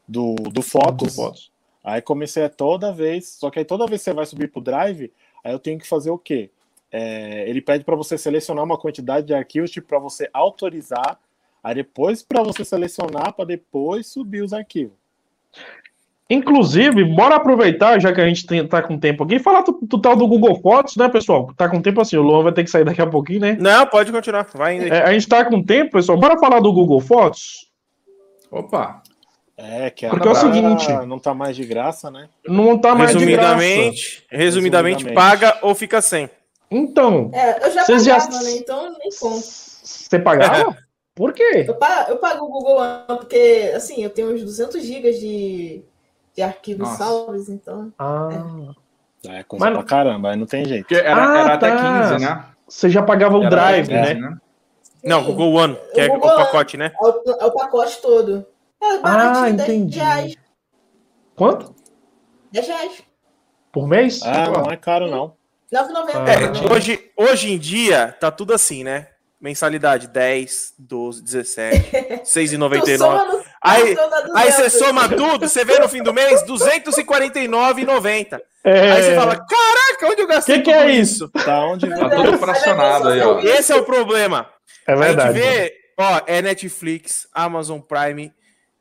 S2: do, do Fotos,
S3: Fotos.
S2: aí comecei a toda vez, só que aí toda vez que você vai subir pro Drive, aí eu tenho que fazer o quê? É, ele pede para você selecionar uma quantidade de arquivos, tipo, para você autorizar, aí depois para você selecionar, para depois subir os arquivos.
S3: Inclusive, bora aproveitar, já que a gente tem, tá com tempo aqui, e falar do, do tal do Google Fotos, né, pessoal? Tá com tempo assim, o Luan vai ter que sair daqui a pouquinho, né?
S5: Não, pode continuar. Vai ainda.
S3: É, a gente tá com tempo, pessoal. Bora falar do Google Fotos?
S1: Opa!
S2: É, que
S3: Porque é o
S2: agora
S3: seguinte-
S2: não tá mais de graça, né?
S3: Não tá mais de graça.
S5: resumidamente, resumidamente, paga ou fica sem.
S3: Então,
S4: É, eu já
S3: Vocês já-
S4: pagava, né? Então nem conto.
S3: você pagava? Por quê?
S4: Eu pago, eu pago o Google One porque, assim, eu tenho uns 200 GB de, de arquivos
S1: Nossa.
S4: salvos, então.
S3: Ah,
S2: É coisa
S3: Mas
S2: pra caramba, aí não tem jeito.
S1: Porque era,
S3: Ah,
S1: era até
S3: tá.
S1: 15, né?
S3: você já pagava o
S1: Era
S3: Drive,
S1: até
S3: né?
S1: 15,
S5: Não, Google One, que é o
S4: Google One.
S5: pacote, né?
S4: É o, é o pacote todo. É
S3: Ah,
S4: baratinho, 10
S3: entendi.
S4: reais.
S3: Quanto?
S4: 10 reais.
S3: Por mês?
S2: Ah, não é caro, não.
S4: 9,90.
S3: Ah,
S5: É, hoje, hoje em dia, tá tudo assim, né? Mensalidade 10, 12, 17,
S4: Tu
S5: 6,99.
S4: soma no
S5: Aí- Aí você
S4: 200.
S5: soma tudo, você vê no fim do mês 249,90.
S3: É,
S5: Aí você fala, caraca, onde eu gastei
S3: Que que
S5: tudo
S3: é
S5: isso?
S2: Tá onde
S1: Tá tudo fracionado aí, ó.
S5: Esse é o problema.
S3: é
S5: A
S3: verdade.
S5: gente vê, ó, é Netflix, Amazon Prime,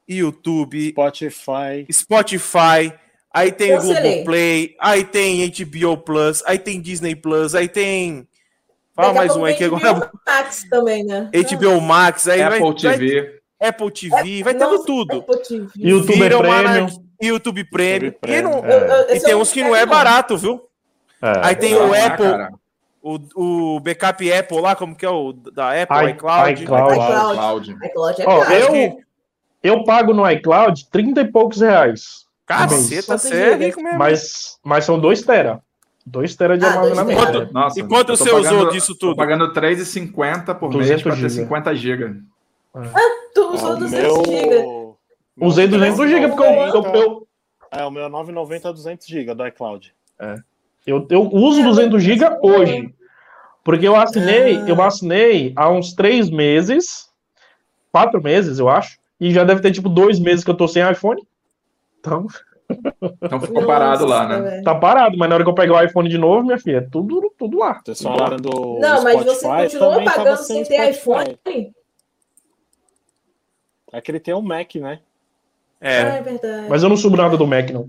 S5: YouTube,
S2: Spotify.
S5: Spotify, aí tem o
S4: Cancelei.
S5: Globoplay, aí tem HBO Plus, aí tem Disney Plus, aí tem. Fala
S4: Daqui
S5: mais um aí que agora.
S4: HBO Max também, né?
S5: HBO Max, aí vai,
S1: Apple TV.
S5: vai Apple TV, vai tendo
S4: Nossa,
S5: tudo.
S4: Apple TV.
S3: YouTube Premium.
S5: YouTube Premium.
S2: YouTube
S5: E, não-
S2: Premium.
S4: Eu-
S5: e tem uns que não é barato, viu?
S3: É.
S5: Aí tem o
S1: né,
S5: Apple,
S1: cara?
S5: o, o backup Apple lá, como que é o da Apple,
S3: I-
S5: iCloud.
S3: iCloud.
S4: iCloud.
S1: Cloud.
S4: iCloud é caro.
S3: eu, eu pago no iCloud 30 e poucos reais.
S5: Caceta, você é rico mesmo.
S3: Mas, mas são 2 tera. 2 tera de
S4: Ah,
S3: armazenamento.
S4: tera.
S1: Nossa,
S5: E quanto você usou
S1: pagando-
S5: disso
S1: Tô
S5: tudo?
S1: pagando 3,50 por mês
S3: 200
S1: pra ter
S3: giga.
S1: 50 GB.
S4: Tu
S2: Ó,
S4: usou
S2: o
S4: 200 GB.
S2: meu...
S3: Usei 200 GB porque eu, eu, eu,
S2: É, o meu é 9,90 a 200 GB do iCloud.
S3: eu, eu uso 200 GB hoje. Porque eu assinei,
S4: Ah.
S3: eu assinei há uns 3 meses, 4 meses, eu acho, e já deve ter tipo 2 meses que eu tô sem iPhone. Então,
S1: Então ficou parado lá, né?
S4: velho.
S3: tá parado, mas na hora que eu pegar o iPhone de novo, minha filha, é tudo, tudo lá.
S2: Vocês falaram do
S4: Não, mas você
S2: Spotify, tava
S4: pagando sem ter
S2: Spotify.
S4: iPhone?
S2: É que ele tem um Mac, né?
S4: Ah,
S5: É.
S4: é verdade.
S3: Mas eu não subo nada do Mac, não.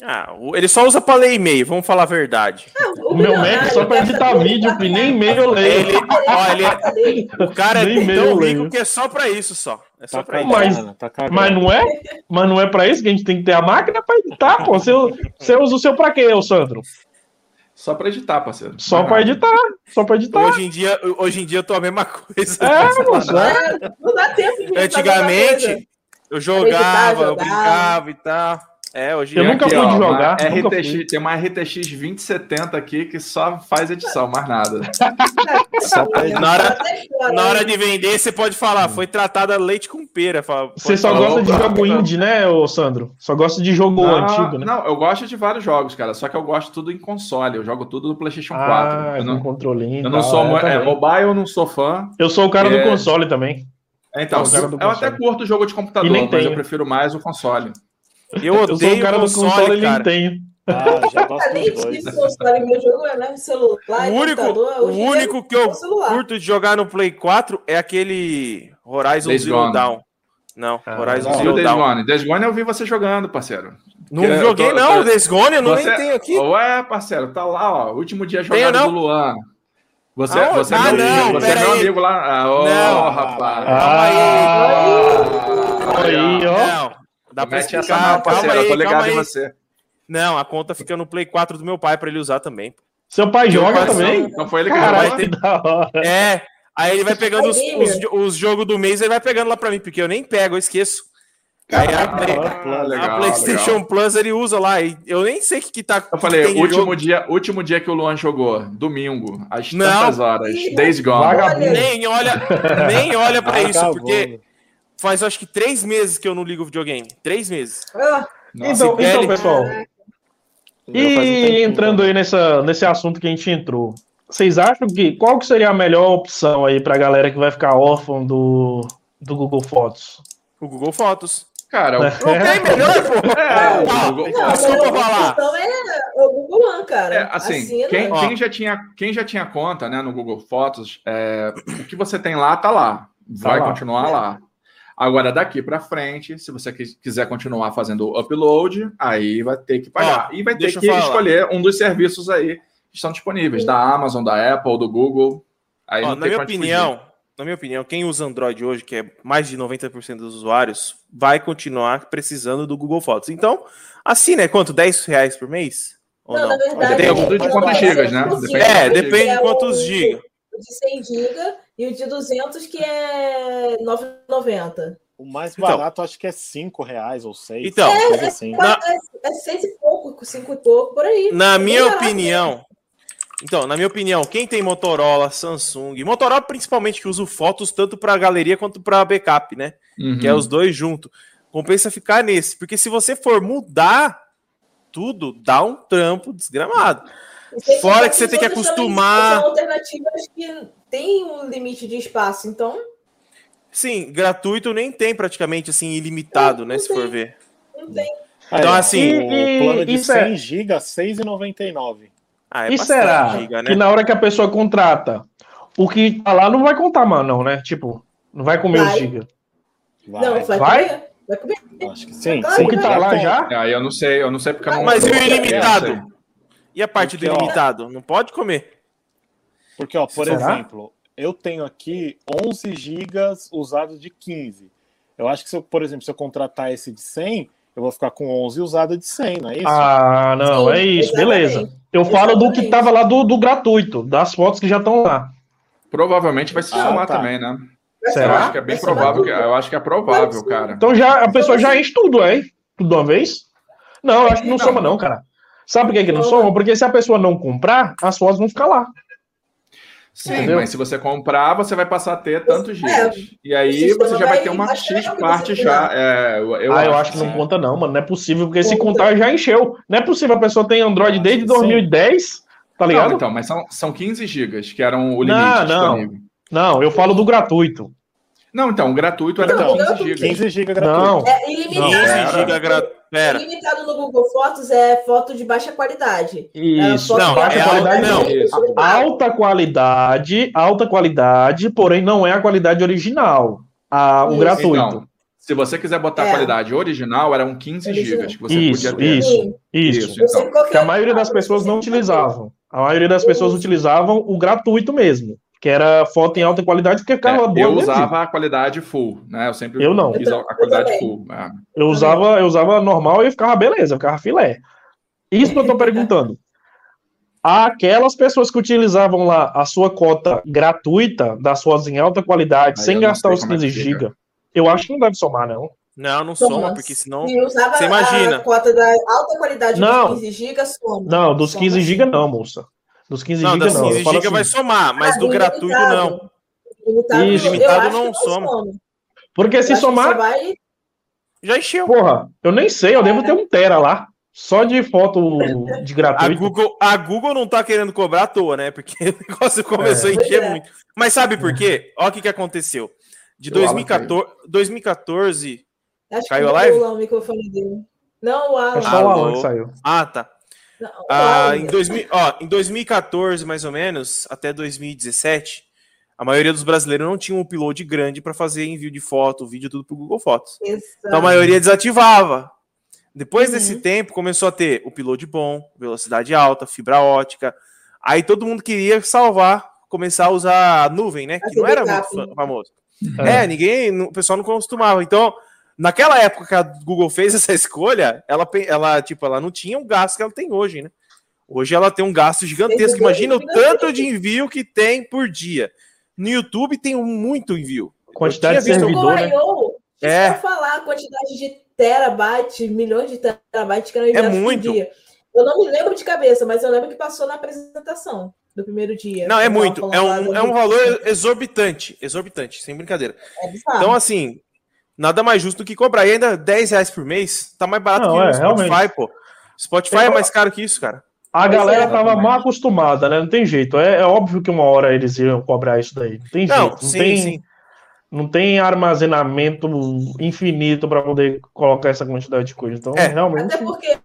S5: Ah, ele só usa pra ler e-mail, vamos falar a verdade.
S3: O meu Mac é só pra editar vídeo, e nem e-mail eu leio.
S5: Ele, ó, ele é- o cara é
S3: Nem e-mail
S5: tão
S3: eu
S5: rico
S3: leio.
S5: que é só pra isso só. É só
S2: Tá
S5: pra isso.
S3: Mas-
S2: tá.
S3: Mas não é? Mas não é pra isso que a gente tem que ter a máquina pra editar, pô. Você, você usa o seu pra quê, ô Sandro?
S1: Só pra editar, parceiro.
S3: Só
S1: Mais
S3: pra editar. Só pra editar.
S5: Hoje em dia, hoje em dia eu tô a mesma coisa.
S3: É, moço. é.
S4: Não dá tempo de.
S5: Antigamente, eu jogava,
S4: Editar,
S5: eu
S4: jogar.
S5: brincava e tal. É, hoje
S3: Eu
S5: em dia-
S3: nunca
S1: Aqui,
S3: fui
S1: ó,
S3: de
S1: uma
S3: jogar, nunca
S1: RTX,
S3: fui.
S1: tem uma RTX 2070 aqui que só faz edição, mais nada.
S5: Na hora- Na hora de vender, você pode falar, foi tratada leite com pera. Fala,
S3: Você só
S5: falar,
S3: gosta de jogo
S1: não.
S3: indie, né, ô Sandro? Só gosta de jogo
S1: Não,
S3: antigo, né?
S1: não, eu gosto de vários jogos, cara. Só que eu gosto tudo em console. Eu jogo tudo no PlayStation 4.
S3: Ah,
S1: eu
S3: com
S1: não,
S3: controlinho.
S1: eu não
S3: tal,
S1: sou.
S3: é,
S1: é, mobile, eu não sou fã.
S3: Eu sou o cara
S1: É.
S3: do console também.
S1: Então,
S3: Sou o cara do
S1: eu até curto jogo de computador, mas eu prefiro mais o console.
S5: Eu
S3: Eu sou
S5: odeio
S3: o cara do
S5: console,
S3: console e nem
S5: cara.
S2: Ah, já gosto dos dois.
S4: console, meu jogo é né, celular,
S5: O único, o único que eu
S4: é o celular.
S5: curto de jogar no Play 4 é aquele Horizon
S1: Days
S5: Zero. Dawn. Não,
S3: Ah,
S5: Horizon
S2: não.
S1: O
S5: Zero
S1: Days
S5: Dawn.
S1: Gone? Days Gone eu vi você jogando, parceiro.
S5: Não
S1: Eu
S5: joguei
S1: tô-
S5: não,
S1: tô-
S5: o Days Gone eu não
S1: Você-
S5: nem tenho aqui.
S1: Ué, parceiro, tá lá, ó. Último dia jogado
S5: não?
S1: do Luan. Você,
S5: Ah,
S1: você, é
S5: ah,
S1: meu,
S5: não,
S1: você é meu
S5: aí.
S1: amigo lá. Ah, ô,
S5: Não.
S1: rapaz.
S3: Ah, aí, ó.
S5: Não, dá pra
S1: essa
S5: explicar.
S1: parceiro.
S5: calma
S1: eu tô
S5: aí,
S1: ligado
S5: calma
S1: em
S5: aí.
S1: você.
S5: Não, a conta fica no Play 4 do meu pai pra ele usar também.
S3: Seu pai joga também?
S1: Não foi ele que
S3: Caralho,
S1: jogou?
S3: que da hora.
S5: É, aí ele vai pegando os, os, os jogos do mês, ele vai pegando lá pra mim, porque eu nem pego, eu esqueço. Aí a, Play-
S1: legal,
S5: a PlayStation
S1: legal.
S5: Plus ele usa lá, e eu nem sei o que, que tá.
S1: Eu falei, último
S5: jogo.
S1: dia, último dia que o Luan jogou, domingo, às
S5: Não.
S1: tantas horas, Days Gone.
S5: Nem olha, nem olha pra isso,
S2: Acabou.
S5: porque faz acho que três meses que eu não ligo videogame. Três meses.
S4: Ah,
S3: Então, então, pessoal,
S2: um
S3: e
S2: tempinho,
S3: entrando aí nessa, nesse assunto que a gente entrou, vocês acham que qual que seria a melhor opção aí pra galera que vai ficar órfão do, do Google Fotos?
S5: O Google Fotos.
S1: cara, o-
S5: Não tem melhor, pô.
S1: É, o Google-
S4: não,
S5: Desculpa falar.
S4: Então é o Google One, cara.
S1: É, assim,
S4: Assina.
S1: quem, quem já tinha, quem já tinha conta né, no Google Fotos, é, o que você tem lá, tá lá. Vai
S3: lá.
S1: continuar
S4: É.
S1: lá. Agora, daqui para frente, se você quis- quiser continuar fazendo o upload, aí vai ter que pagar.
S5: Ó,
S1: e vai ter que escolher um dos serviços aí que estão disponíveis, da Amazon, da Apple, do Google. Aí
S5: Ó, na minha opinião, na minha opinião, quem usa Android hoje, que é mais de 90% dos usuários, vai continuar precisando do Google Fotos. Então, assim, né? Quanto? 10 reais por mês?
S4: Ou não, não? na verdade,
S1: tem algum de quantos gigas, né?
S5: Depende é, depende de quantos gigas.
S4: De 100 GB e o de 200 que é 9,90.
S2: O mais então. barato então, acho que é 5 reais ou 6.
S5: Então,
S4: é, assim. é, é 6 e pouco, 5 e pouco, por aí.
S5: Na minha opinião, então, na minha opinião, quem tem Motorola, Samsung, Motorola principalmente que usa fotos tanto para galeria quanto para backup, né? Uhum. Que é os dois juntos. Compensa ficar nesse, porque se você for mudar tudo, dá um trampo desgramado. Fora que você tem que acostumar.
S4: Alternativas que tem um limite de espaço, então.
S5: Sim, gratuito nem tem praticamente assim ilimitado, não, né? Não se tem. for ver.
S4: Não tem.
S5: Então, assim,
S2: o plano de 100 é... GB, 6,99.
S3: Ah, é e será giga, né? que na hora que a pessoa contrata, o que tá lá não vai contar, mano, não, né? Tipo, não vai comer vai. os giga.
S4: Vai. Não, vai, vai? Comer. Vai
S2: comer. Acho que sim.
S3: sim. O que tá lá já?
S1: Ah, eu não sei, eu não sei porque eu não.
S5: Mas e o ilimitado? E a parte porque, do ilimitado? Ó, não pode comer.
S2: Porque, ó, por será? exemplo, eu tenho aqui 11 gigas usados de 15. Eu acho que se eu, por exemplo, se eu contratar esse de 100, eu vou ficar com 11 usada de 100, não é isso?
S3: Ah, não, Sim, é isso, exatamente. beleza. Eu falo do que tava lá do, do gratuito, das fotos que já estão lá.
S1: Provavelmente vai se ah, somar tá. também, né? Será? Eu acho que é bem provável. Que, eu acho que é provável, cara.
S3: Então já a pessoa já enche tudo, hein? Tudo de uma vez? Não, eu acho que não, não. soma, não, cara. Sabe por que, que não soma? Porque se a pessoa não comprar, as fotos vão ficar lá.
S1: Sim, Entendeu? mas se você comprar, você vai passar a ter tantos gigas. É, e aí você já vai ter uma X parte já. É,
S3: eu ah, acho eu acho que não conta, não, mano. Não é possível, porque conta. se contar já encheu. Não é possível, a pessoa tem Android desde 2010, tá ligado?
S1: Não, então, mas são, são 15 gigas, que eram o limite
S3: não, não. Não, eu falo do gratuito.
S1: Não, então, o gratuito era
S2: então, 15 GB. 15 GB gratuito.
S3: Não.
S4: É ilimitado. 15 GB gratuito. Pera. Ilimitado no Google Fotos é foto de baixa qualidade.
S3: Isso. É, não, baixa é qualidade não. Isso. Alta qualidade, alta qualidade, porém não é a qualidade original. A, o isso. gratuito. Então,
S1: se você quiser botar é. a qualidade original, eram 15 GB que você
S3: isso,
S1: podia ter.
S3: Isso, isso. isso então. Que a maioria das pessoas não utilizavam. A maioria das pessoas utilizavam o gratuito mesmo que era foto em alta qualidade, porque ficava é, boa.
S1: Eu usava a qualidade full, né? Eu sempre
S3: eu não.
S1: fiz a qualidade full. É.
S3: Eu usava, eu usava normal e ficava beleza, ficava filé. Isso que eu tô perguntando. Aquelas pessoas que utilizavam lá a sua cota gratuita das fotos em alta qualidade, Aí sem gastar os 15 é GB, eu acho que não deve somar, não.
S5: Não, não soma, porque senão. Você imagina. A
S4: cota da alta qualidade não, dos 15 GB soma.
S3: Não, dos 15 GB não, moça. Dos 15 GB não.
S5: Das 15 GB assim. vai somar, mas ah, do gratuito não.
S4: Limitado,
S5: Isso. limitado não soma. soma.
S3: Porque se somar. Vai...
S5: Já encheu.
S3: Porra, eu nem sei, eu é. devo ter um Tera lá. Só de foto de gratuito.
S5: A Google, a Google não tá querendo cobrar à toa, né? Porque o negócio começou é. a encher é. muito. Mas sabe por quê? Olha o que, que aconteceu. De 2014, 2014
S4: Acho caiu a live? O microfone dele. Não, o Alan. É
S3: só o Alan que saiu.
S5: Ah, tá. Ah, em, 2000, ó, em 2014, mais ou menos, até 2017, a maioria dos brasileiros não tinha um upload grande para fazer envio de foto, vídeo, tudo para o Google Fotos. Exato. Então a maioria desativava. Depois uhum. desse tempo, começou a ter upload bom, velocidade alta, fibra ótica. Aí todo mundo queria salvar, começar a usar a nuvem, né? Que não era muito famoso. Uhum. É, ninguém, o pessoal não costumava. Então, Naquela época que a Google fez essa escolha, ela, ela, tipo, ela não tinha o gasto que ela tem hoje, né? Hoje ela tem um gasto gigantesco. Imagina o tanto de envio que tem por dia. No YouTube tem muito envio.
S3: Quantidade de servidor, né?
S4: É. falar a quantidade de terabytes, milhões de terabytes que
S5: é muito. dia.
S4: Eu não me lembro de cabeça, mas eu lembro que passou na apresentação do primeiro dia.
S5: Não, é muito. É um, é um valor exorbitante. Exorbitante, sem brincadeira. É então, assim, nada mais justo do que cobrar. E ainda 10 reais por mês, tá mais barato
S3: não,
S5: que
S3: é,
S5: o Spotify, realmente. pô. Spotify é mais caro que isso, cara.
S3: A galera é, tava mal acostumada, né? Não tem jeito. É, é, óbvio que uma hora eles iam cobrar isso daí. Não tem não, jeito. Não sim, tem, sim. Não tem armazenamento infinito para poder colocar essa quantidade de coisa. Então,
S4: é.
S3: realmente.
S4: Até porque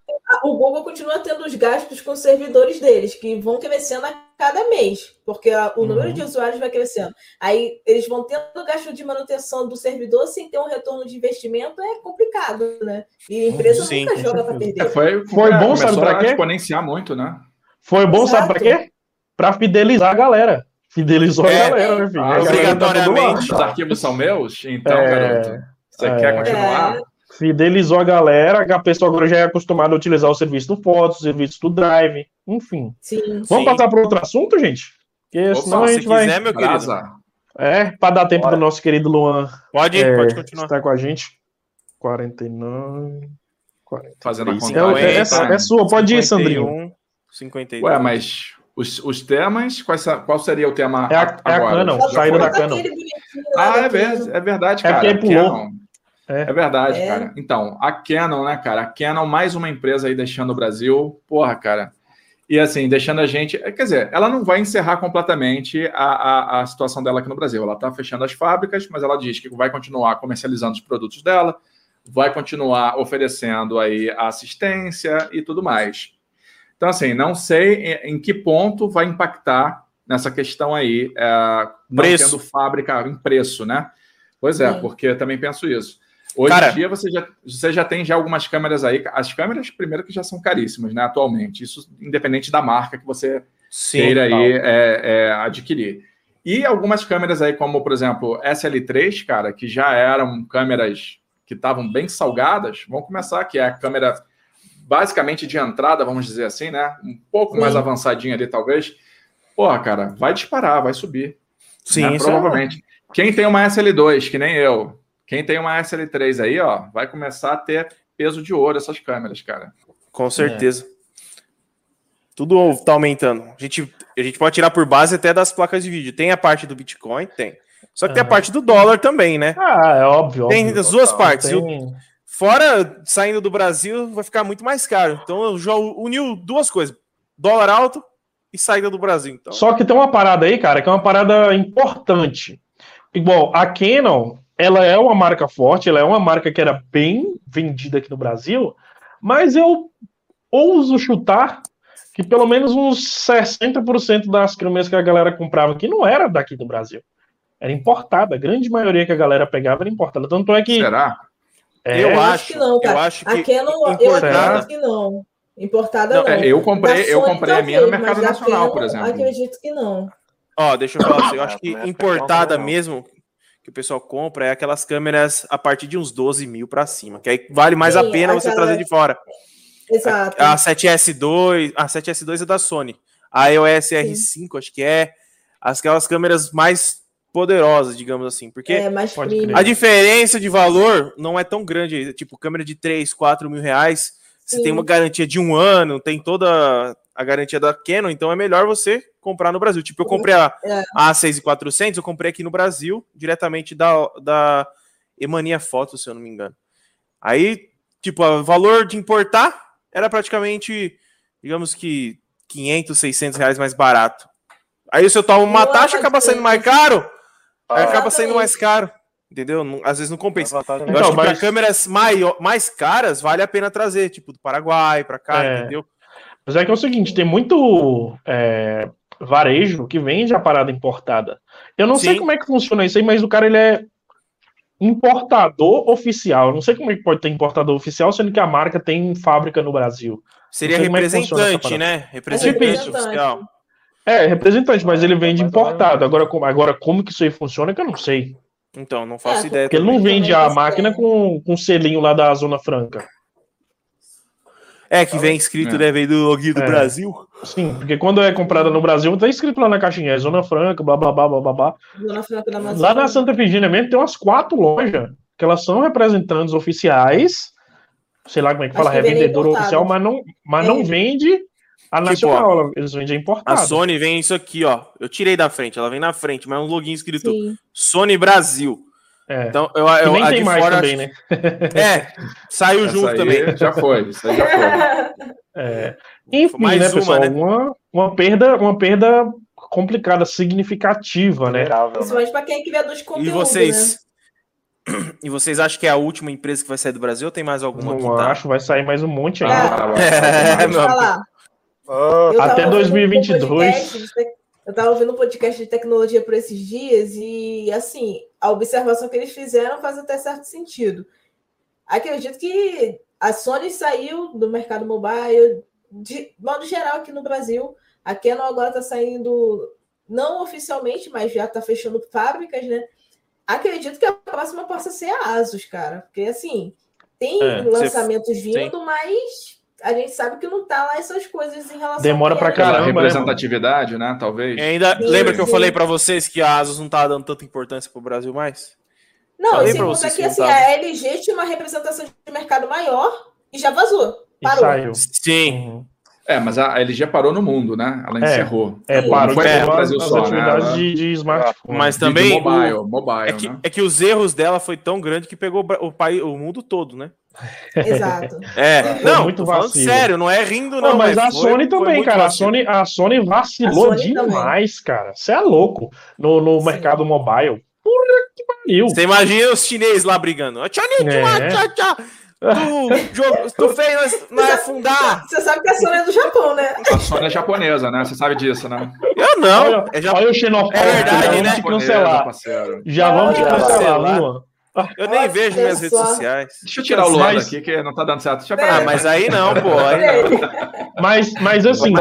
S4: o Google continua tendo os gastos com os servidores deles, que vão crescendo a cada mês, porque a, o uhum. número de usuários vai crescendo. Aí eles vão tendo gasto de manutenção do servidor sem ter um retorno de investimento, é complicado, né? E a empresa Sim, nunca joga para perder. É,
S3: foi, foi é, bom, sabe para quê?
S1: exponenciar muito, né?
S3: Foi bom, Exato. sabe para quê? Para fidelizar a galera. Fidelizou
S5: É,
S3: a galera, né, filho?
S1: Ah,
S3: tá
S5: obrigatoriamente.
S3: lá.
S1: Os arquivos são meus? Então,
S3: É,
S1: garoto, você
S3: é.
S1: quer continuar?
S3: Fidelizou a galera, que a pessoa agora já é acostumada a utilizar o serviço do Fotos, o serviço do Drive, enfim.
S4: Sim.
S3: Vamos
S5: Sim.
S3: passar para outro assunto, gente? Porque
S1: Opa,
S3: senão a
S5: Se
S3: gente vai.
S5: quiser, meu querido.
S3: É, para dar tempo
S2: Bora.
S3: do nosso querido Luan
S5: Pode,
S3: é,
S5: pode continuar.
S3: estar com a gente. 49. 40.
S1: Fazendo a
S3: É,
S1: contagem.
S3: é, é, é sua, pode ir, Sandrinho.
S5: 52.
S1: Ué, mas os, os temas, quais qual seria o tema
S3: É a-
S1: a-
S3: é a
S1: agora?
S3: Canon, saída da Canon.
S1: Ah, é, é verdade,
S3: É
S1: cara.
S3: porque pulou.
S1: Canon.
S3: É.
S1: É verdade,
S4: É.
S1: cara. Então, a Canon, né, cara? A Canon, mais uma empresa aí deixando o Brasil. Porra, cara. E assim, deixando a gente. é, Quer dizer, ela não vai encerrar completamente a, a, a situação dela aqui no Brasil. Ela está fechando as fábricas, mas ela diz que vai continuar comercializando os produtos dela, vai continuar oferecendo aí a assistência e tudo mais. Então, assim, não sei em, em que ponto vai impactar nessa questão aí, é, não
S5: Preço.
S1: tendo fábrica em preço, né? Pois é,
S4: Sim.
S1: porque eu também penso isso. Hoje
S5: Cara-
S1: em dia você já, você já tem já algumas câmeras aí. As câmeras, primeiro, que já são caríssimas, né? Atualmente. Isso independente da marca que você
S5: Sim.
S1: queira aí é, é, adquirir. E algumas câmeras aí, como, por exemplo, SL3, cara, que já eram câmeras que estavam bem salgadas, vão começar, que é a câmera basicamente de entrada, vamos dizer assim, né? Um pouco
S4: Sim.
S1: mais avançadinha ali, talvez. Porra, cara, vai disparar, vai subir.
S5: Sim,
S1: né?
S5: é-
S1: provavelmente. Quem tem uma SL2, que nem eu, quem tem uma SL3 aí, ó, vai começar a ter peso de ouro essas câmeras, cara.
S5: Com certeza. Tudo tá aumentando. A gente, a gente pode tirar por base até das placas de vídeo. Tem a parte do Bitcoin? Tem. Só que tem a parte do dólar também, né?
S3: Ah, é óbvio.
S5: Tem
S3: óbvio.
S5: as duas
S2: total.
S5: partes.
S3: Tem-
S5: Fora saindo do Brasil, vai ficar muito mais caro. Então eu já uniu duas coisas: dólar alto e saída do Brasil. Então,
S3: Só que tem uma parada aí, cara, que é uma parada importante. Igual, a Canon, ela é uma marca forte, ela é uma marca que era bem vendida aqui no Brasil, mas eu ouso chutar que pelo menos uns 60% das câmeras que a galera comprava aqui não era daqui do Brasil. Era importada. A grande maioria que a galera pegava era importada. Tanto é que.
S1: Será?
S3: é,
S5: eu
S4: Eu
S5: acho,
S4: que não, cara.
S5: eu acho que
S4: eu
S5: importada-
S4: acredito que não. Importada
S5: Não,
S4: não.
S1: É, eu comprei, eu comprei a minha no mercado nacional, por exemplo.
S4: Acredito que não.
S5: Ó, deixa eu falar você. Eu acho que
S2: É,
S5: importada mesmo, que o pessoal compra, é aquelas câmeras a partir de uns 12 mil pra cima. Que aí vale mais a
S4: Sim,
S5: pena você
S4: aquela-
S5: trazer de fora.
S4: Exato.
S5: A 7S2, a 7S2 é da Sony. A EOS R5, acho que é aquelas câmeras mais poderosas, digamos assim. Porque
S4: é
S5: a diferença de valor não é tão grande. Tipo, câmera de 3, 4 mil reais, você
S4: Sim.
S5: tem uma garantia de um ano, tem toda a garantia da Canon, então é melhor você comprar no Brasil. Tipo, eu comprei a,
S4: É.
S5: a A6400, eu comprei aqui no Brasil, diretamente da, da Emania Foto, se eu não me engano. Aí, tipo, o valor de importar era praticamente, digamos que 500, 600 reais mais barato. Aí se eu tomo uma
S4: é
S5: taxa, acaba saindo mais caro, acaba saindo mais caro. Entendeu? Não- às vezes não compensa.
S2: Vantagem
S3: Então,
S5: acho que para
S3: mas-
S5: câmeras mai- mais caras, vale a pena trazer, tipo, do Paraguai pra cá,
S3: É.
S5: entendeu?
S3: Mas é que é o seguinte, tem muito é, varejo que vende a parada importada. Eu não sei
S5: Sim.
S3: como é que funciona isso aí, mas o cara ele é importador oficial. Eu não sei como é que pode ter importador oficial, sendo que a marca tem fábrica no Brasil.
S5: Seria
S3: sei é
S5: representante,
S3: parada.
S5: né? Representante
S4: representante.
S5: oficial.
S3: É, representante, mas ele vende
S2: Mas
S3: importado. Agora, como- agora, como que isso aí funciona, que eu não sei.
S5: Então, não faço
S4: É,
S5: ideia.
S3: Porque ele não vende a
S4: não
S3: máquina com, com selinho lá da Zona Franca.
S5: É, que vem escrito,
S1: É.
S5: né? Vem do do
S3: É.
S5: Brasil.
S3: Sim, porque quando é comprada no Brasil, tá escrito lá na caixinha, é Zona Franca, blá blá blá blá blá blá.
S4: Zona Franca da
S3: Lá na Santa Virgínia mesmo tem umas quatro lojas que elas são representantes oficiais, sei lá como é que fala,
S4: Acho que vendem
S3: revendedor oficial, mas não, mas não
S4: É.
S3: vende a
S5: Tipo,
S3: nacional, eles vendem
S5: A
S3: importado.
S5: Sony vem isso aqui, ó. Eu tirei da frente, ela vem na frente, mas é um login escrito
S4: Sim.
S5: Sony Brasil.
S3: É.
S5: Então, eu,
S3: Que
S5: eu
S3: nem
S5: a
S3: tem
S5: de
S3: mais
S5: fora,
S3: também, né?
S5: É, saiu
S1: Essa
S5: junto
S1: aí
S5: também.
S1: Já foi, isso aí já foi.
S3: É. Enfim,
S5: Mais
S3: né,
S5: uma,
S3: pessoal,
S5: né?
S3: Uma, uma perda, uma perda complicada, significativa, né?
S2: Né?
S4: Principalmente para quem é que vê dos
S5: E
S4: conteúdos,
S5: vocês.
S4: né?
S5: E vocês acham que é a última empresa que vai sair do Brasil ou tem mais alguma
S3: Não
S5: que tá?
S3: acho, vai sair mais um monte aí.
S4: Ah,
S1: Ah, vai,
S5: É,
S4: Vou
S5: meu
S4: Eu
S3: Até
S4: tava ouvindo um
S3: 2022.
S4: podcast Eu tava ouvindo um podcast de tecnologia por esses dias e, assim, a observação que eles fizeram faz até certo sentido. Acredito que a Sony saiu do mercado mobile, de modo geral, aqui no Brasil. A Canon agora está saindo não oficialmente, mas já está fechando fábricas, né? Acredito que a próxima possa ser a Asus, cara. Porque, assim, tem
S3: É,
S4: lançamentos vindo, mas a gente sabe que não tá lá essas coisas em relação
S3: Demora pra
S4: é,
S3: caramba, né,
S1: representatividade, né? Talvez.
S5: E ainda
S4: Sim,
S5: lembra que eu
S4: sim.
S5: falei pra vocês que a Asus não tava dando tanta importância pro Brasil mais?
S4: Não,
S5: Falei
S4: e sem
S5: pra
S4: contar
S5: vocês
S4: que
S5: que
S4: assim,
S5: tava.
S4: a LG tinha uma representação de mercado maior e já vazou.
S3: E
S4: Parou.
S3: saiu.
S5: Sim.
S3: Uhum.
S1: É, mas a LG parou no mundo, né? Ela encerrou.
S3: É,
S4: Sim.
S3: parou
S1: Não foi
S3: as,
S1: Brasil
S3: as
S1: só, né?
S3: atividades de, de smartphone.
S5: Mas também
S1: de
S5: o-
S1: mobile, mobile,
S5: É que,
S1: né?
S5: é que os erros dela foi tão grande que pegou o Bra- o, país, o mundo todo, né?
S4: Exato.
S5: É,
S3: Foi
S5: não,
S3: muito
S5: falando
S3: vacilo.
S5: sério, não é rindo,
S3: Não,
S5: não.
S3: mas a
S5: foi-
S3: Sony
S5: foi
S3: também, cara. A. Sony, a Sony vacilou
S4: A Sony também.
S3: demais, cara. Você é louco no, no
S4: Sim.
S3: mercado mobile. Porra, que pariu.
S5: Você imagina os chineses lá brigando. "Ah, Tchau,
S3: É.
S5: tchau, tchau, tchau. Tu, jogo- tu fez nós, nós afundar.
S4: Você sabe que a Sony é do Japão, né?
S1: A Sony é japonesa, né? Você sabe disso, né?
S5: Eu não.
S3: Olha,
S5: É já-
S3: olha o xenofóbico.
S5: É verdade,
S3: já vamos
S5: né?
S3: cancelar.
S1: parceiro.
S3: Já vamos te cancelar. Lua.
S5: Eu nem
S4: Olha
S5: vejo minhas redes sociais.
S1: Deixa eu tirar o Luan
S3: Mas-
S1: daqui, que não tá dando certo. Deixa eu.
S5: Ah, mas aí não, pô. Aí não.
S3: Mas, mas assim,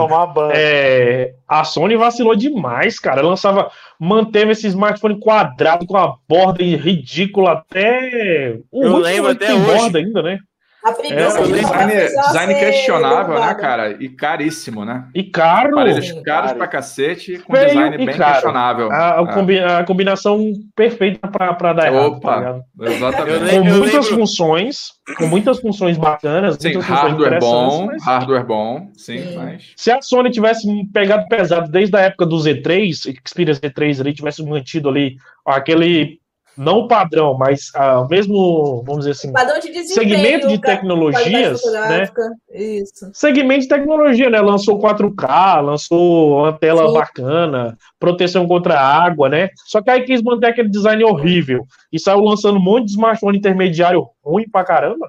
S3: é, a Sony vacilou demais, cara. Lançava, manteve esse smartphone quadrado com a borda ridícula até. O
S5: Eu lembro até
S3: tem
S5: hoje.
S3: borda ainda, né?
S4: A
S3: É,
S4: preguiça
S3: o
S4: de
S1: design, design questionável, né, cara? E caríssimo, né?
S3: E caro.
S1: Aparelhos
S4: Sim,
S1: caros
S2: caro.
S1: pra cacete, com
S3: Feio
S1: design bem
S3: caro.
S1: questionável.
S3: A, a combi- a combinação perfeita pra, pra dar errado.
S1: Opa.
S3: tá?
S1: Exatamente.
S3: Com
S5: eu
S3: muitas
S5: lembro-
S3: funções, com muitas funções bacanas,
S1: Sim,
S3: muitas funções
S1: hardware bom,
S3: mas
S1: hardware bom, sim,
S4: Sim.
S1: mas...
S3: se a Sony tivesse pegado pesado desde a época do Z3, Xperia Z3 ali, tivesse mantido ali aquele, não o padrão, mas ah, mesmo, vamos dizer assim,
S4: Padrão de
S3: segmento de tecnologias, né?
S4: Isso.
S3: Segmento de tecnologia, né? Lançou 4K, lançou uma tela
S4: Sim.
S3: bacana, proteção contra água, né? Só que aí quis manter aquele design horrível e saiu lançando um monte de smartphone intermediário ruim pra caramba.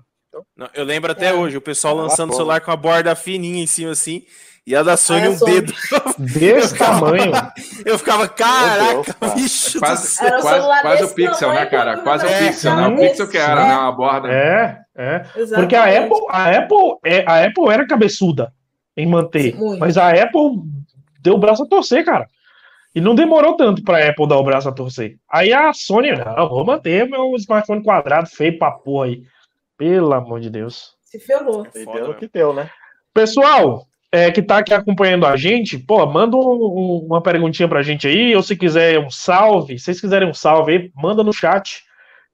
S5: Não, eu lembro até
S4: É.
S5: hoje, o pessoal
S2: Ah,
S5: lançando o celular com a borda fininha em cima assim, e a da Sony um
S4: Sony.
S5: dedo.
S3: Desse tamanho.
S5: Eu ficava,
S2: Deus,
S5: caraca,
S2: cara.
S5: bicho do
S1: Quase, quase, quase o pixel, né, cara? Quase o
S5: É,
S1: pixel, né? O pixel que era,
S4: né?
S1: né? Uma borda.
S3: É, é.
S4: Exatamente.
S3: Porque a Apple, a Apple, é, a Apple era cabeçuda em manter,
S4: Sim,
S3: mas a Apple deu o braço a torcer, cara. E não demorou tanto pra Apple dar o braço a torcer. Aí a Sony, não, vou manter meu smartphone quadrado feio pra porra aí. Pelo amor de Deus.
S4: Se ferrou.
S5: Foda,
S2: deu o que deu, né?
S3: Pessoal, é, que tá aqui acompanhando a gente, pô, manda um- um- uma perguntinha pra gente aí, ou se quiser um salve, se vocês quiserem um salve aí, manda no chat,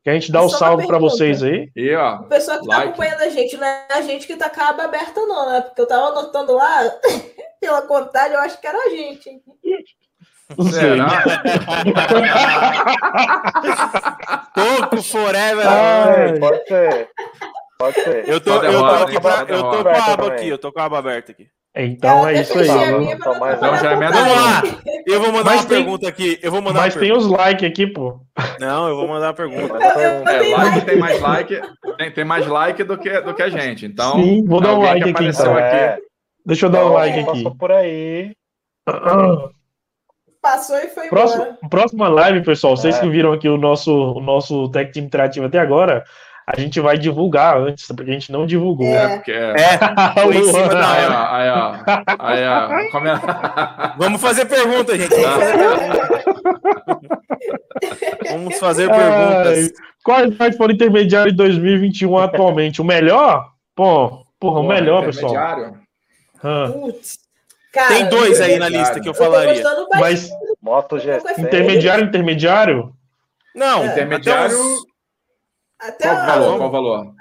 S3: que a gente dá o
S4: uma
S3: salve pra
S4: pergunta.
S3: vocês aí.
S1: E, ó,
S4: O pessoal que tá
S1: Like.
S4: acompanhando a gente, não é a gente que tá com a aba aberta, não, né? Porque eu tava anotando lá, pela contagem, eu acho que era a gente.
S1: será?
S5: Toco forever.
S3: Ai.
S2: Pode ser. Pode ser.
S5: Eu tô, eu tô aqui pra, eu tô com a aba aqui, eu tô com a aba aberta aqui.
S3: Então
S4: Eu
S3: é isso aí.
S4: a minha pra não
S2: então,
S1: então já é
S4: a
S5: Vamos lá. Eu vou mandar
S3: Mas
S5: uma
S3: tem-
S5: pergunta aqui. Eu vou mandar
S3: Mas tem os likes aqui, pô.
S5: Não, eu vou mandar uma pergunta.
S1: É,
S4: Tem
S1: like tem mais like, tem, tem mais like do que, do que a gente. Então,
S3: Sim, vou dar um like aqui, então.
S1: aqui.
S2: É,
S3: Deixa eu dar um
S2: então,
S3: like aqui.
S2: Passou por aí.
S4: Passou e foi embora.
S3: Próxima, próxima live, pessoal, vocês
S2: É.
S3: que viram aqui o nosso, o nosso Tech Team Interativo até agora, a gente vai divulgar antes, porque a gente não divulgou.
S1: É, porque...
S5: É, foi em cima da
S1: Aí, ó, aí, ó. Aí, ó. Como é-
S5: Vamos fazer pergunta, gente. Vamos fazer pergunta. Vamos fazer perguntas.
S3: qual smartphone intermediário de 2021 atualmente? O melhor? Pô, porra, o melhor, pessoal.
S1: intermediário.
S3: Ah,
S4: Putz. Cara,
S5: Tem dois aí na lista que eu
S4: Eu
S5: falaria.
S4: gostando
S3: mas.
S2: Moto
S4: É.
S2: G6.
S3: intermediário, intermediário?
S5: Não,
S1: Intermediário,
S5: uns-
S4: Até
S1: qual o valor? Qual o valor?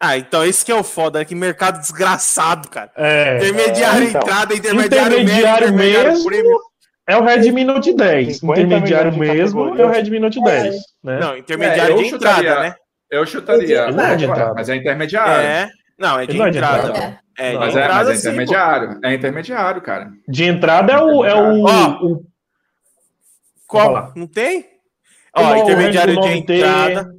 S5: Ah, então esse que é o foda, né? que mercado desgraçado, cara.
S3: É,
S5: Intermediário
S2: então.
S5: entrada, intermediário,
S3: Intermediário
S5: médio, intermediário
S3: mesmo. é o Redmi Note 10.
S2: 50
S3: Intermediário mesmo é o. Redmi Note 10. Né?
S5: Não, intermediário
S1: É, eu
S5: de entrada,
S1: chutaria-
S5: né?
S1: Eu chutaria.
S4: Não é de
S3: entrada.
S1: Mas é intermediário.
S5: É. Não, é de
S3: não é de
S5: entrada.
S3: entrada.
S5: É, de
S1: Mas, é,
S5: entrada
S1: mas é
S5: pô.
S1: intermediário. É intermediário, cara.
S3: De entrada é o. É o,
S5: Ó.
S3: o-
S5: Qual? Não tem? Ó,
S3: Não,
S5: intermediário de entrada,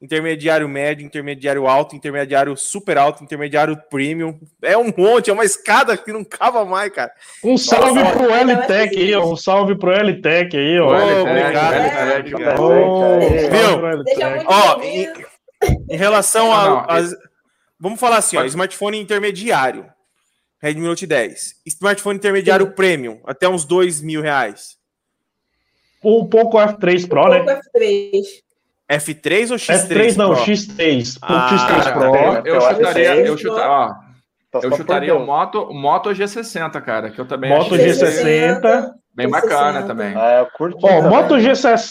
S5: intermediário médio, intermediário alto, intermediário super alto, intermediário premium. É um monte, é uma escada que não cava mais, cara.
S3: Um salve
S4: Nossa,
S3: pro LTEC
S4: vai
S3: aí, ó. Um salve pro LTEC aí, ó.
S5: Obrigado.
S1: É,
S2: Viu?
S5: Ó,
S4: bem-vindo.
S5: Em relação a. as- Vamos falar assim, ó, smartphone intermediário. Redmi Note 10. Smartphone intermediário premium, até uns dois mil reais.
S3: um pouco F3 Pro,
S4: Um
S3: né?
S4: pouco F3.
S5: F3 ou X3?
S3: F3 não,
S5: Pro?
S3: X3. O
S5: Ah,
S3: X3
S1: Cara,
S3: Pro.
S1: eu, eu chutaria, eu chutaria, ó,
S2: Tá
S1: eu chutaria o Moto, o Moto G60, cara, que eu também
S3: Moto
S1: achei
S3: G60.
S1: bem bacana
S4: G60.
S1: também.
S2: É, eu curti.
S3: Ó,
S2: também.
S3: Moto G60.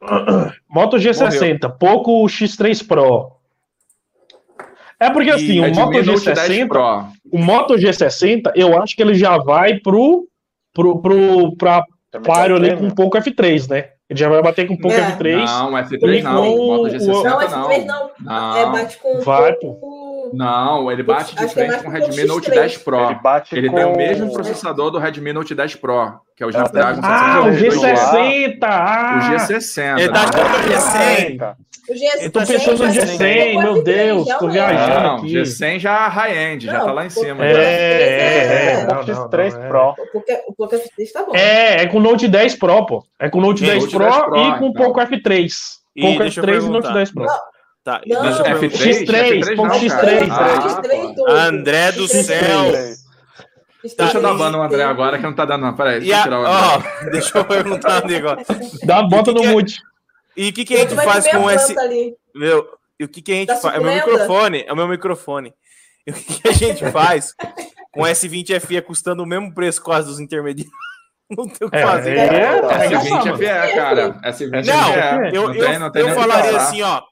S3: Moto G60, pouco o X3 Pro. É porque assim, o
S1: Redmi
S3: Moto
S1: Note 10
S3: G60,
S1: Pro.
S3: o Moto G60, eu acho que ele já vai pro pro pro
S2: Também
S3: páreo ali com um pouco F3, né? Ele já vai bater com um pouco
S4: É.
S3: F3.
S1: Não, F3
S3: Ele
S1: não,
S3: com
S1: o Moto
S3: o-
S1: G60
S4: Não,
S1: não.
S4: F3 não.
S1: Não.
S4: É, bate com
S3: Vai,
S1: Não, ele bate de
S4: é
S1: frente com o
S4: com o
S1: Redmi Note
S4: X3.
S1: 10 Pro.
S2: Ele bate
S1: Ele
S2: com...
S1: tem o mesmo processador do Redmi Note 10 Pro, que é o Snapdragon
S3: Ah, o
S1: 722G.
S3: G60! Ah,
S1: O G60.
S5: Ele tá
S1: não.
S5: achando que é 100.
S4: O G60
S3: Eu tô pensando no
S4: é
S3: G100,
S4: um
S3: meu
S4: F3,
S3: Deus, tô viajando.
S1: Não,
S3: aqui.
S1: G100 já high-end, já tá lá em cima.
S3: É,
S1: já.
S3: é, é.
S2: O
S3: não, não,
S2: X3
S3: não, é.
S2: Pro.
S4: O O pouco F3 tá bom.
S3: É, é com o Note 10 Pro, pô. É com o Note
S5: É,
S3: 10
S1: Note
S3: Pro
S1: 10 Pro,
S3: e com
S1: então.
S3: pouco F3.
S5: E
S3: Pouco
S5: deixa eu
S3: F3 e. Note 10 Pro.
S5: Tá, e
S4: Não.
S5: deixa eu perguntar.
S1: F3,
S3: X3, ponto
S1: não,
S3: X3.
S1: cara. Ah,
S4: X3
S1: pô.
S4: tudo.
S5: André do
S4: X3
S5: céu.
S4: X3
S1: Deixa eu dar
S5: e-
S1: ban no André agora, que não tá dando. Não, peraí,
S5: E
S1: deixa eu tirar o André.
S5: ó, deixa eu perguntar um negócio.
S3: Dá, bota
S5: E que
S3: no
S5: que é-
S3: mute.
S5: E o que, que a gente faz com esse. Meu, e o que, que a gente
S4: Tá
S5: faz? É o meu microfone, é o meu microfone. E o que, que a gente faz com o S20 FE custando o mesmo preço quase dos intermediários? Não tem o que
S3: É,
S5: fazer.
S3: é,
S4: É,
S3: tá arregaçado,
S1: S20
S3: mano.
S1: FE, cara. S20
S5: Não,
S1: FE.
S5: Eu,
S1: não
S5: eu,
S1: tem, não tem
S5: eu falaria
S1: falar.
S5: assim, ó.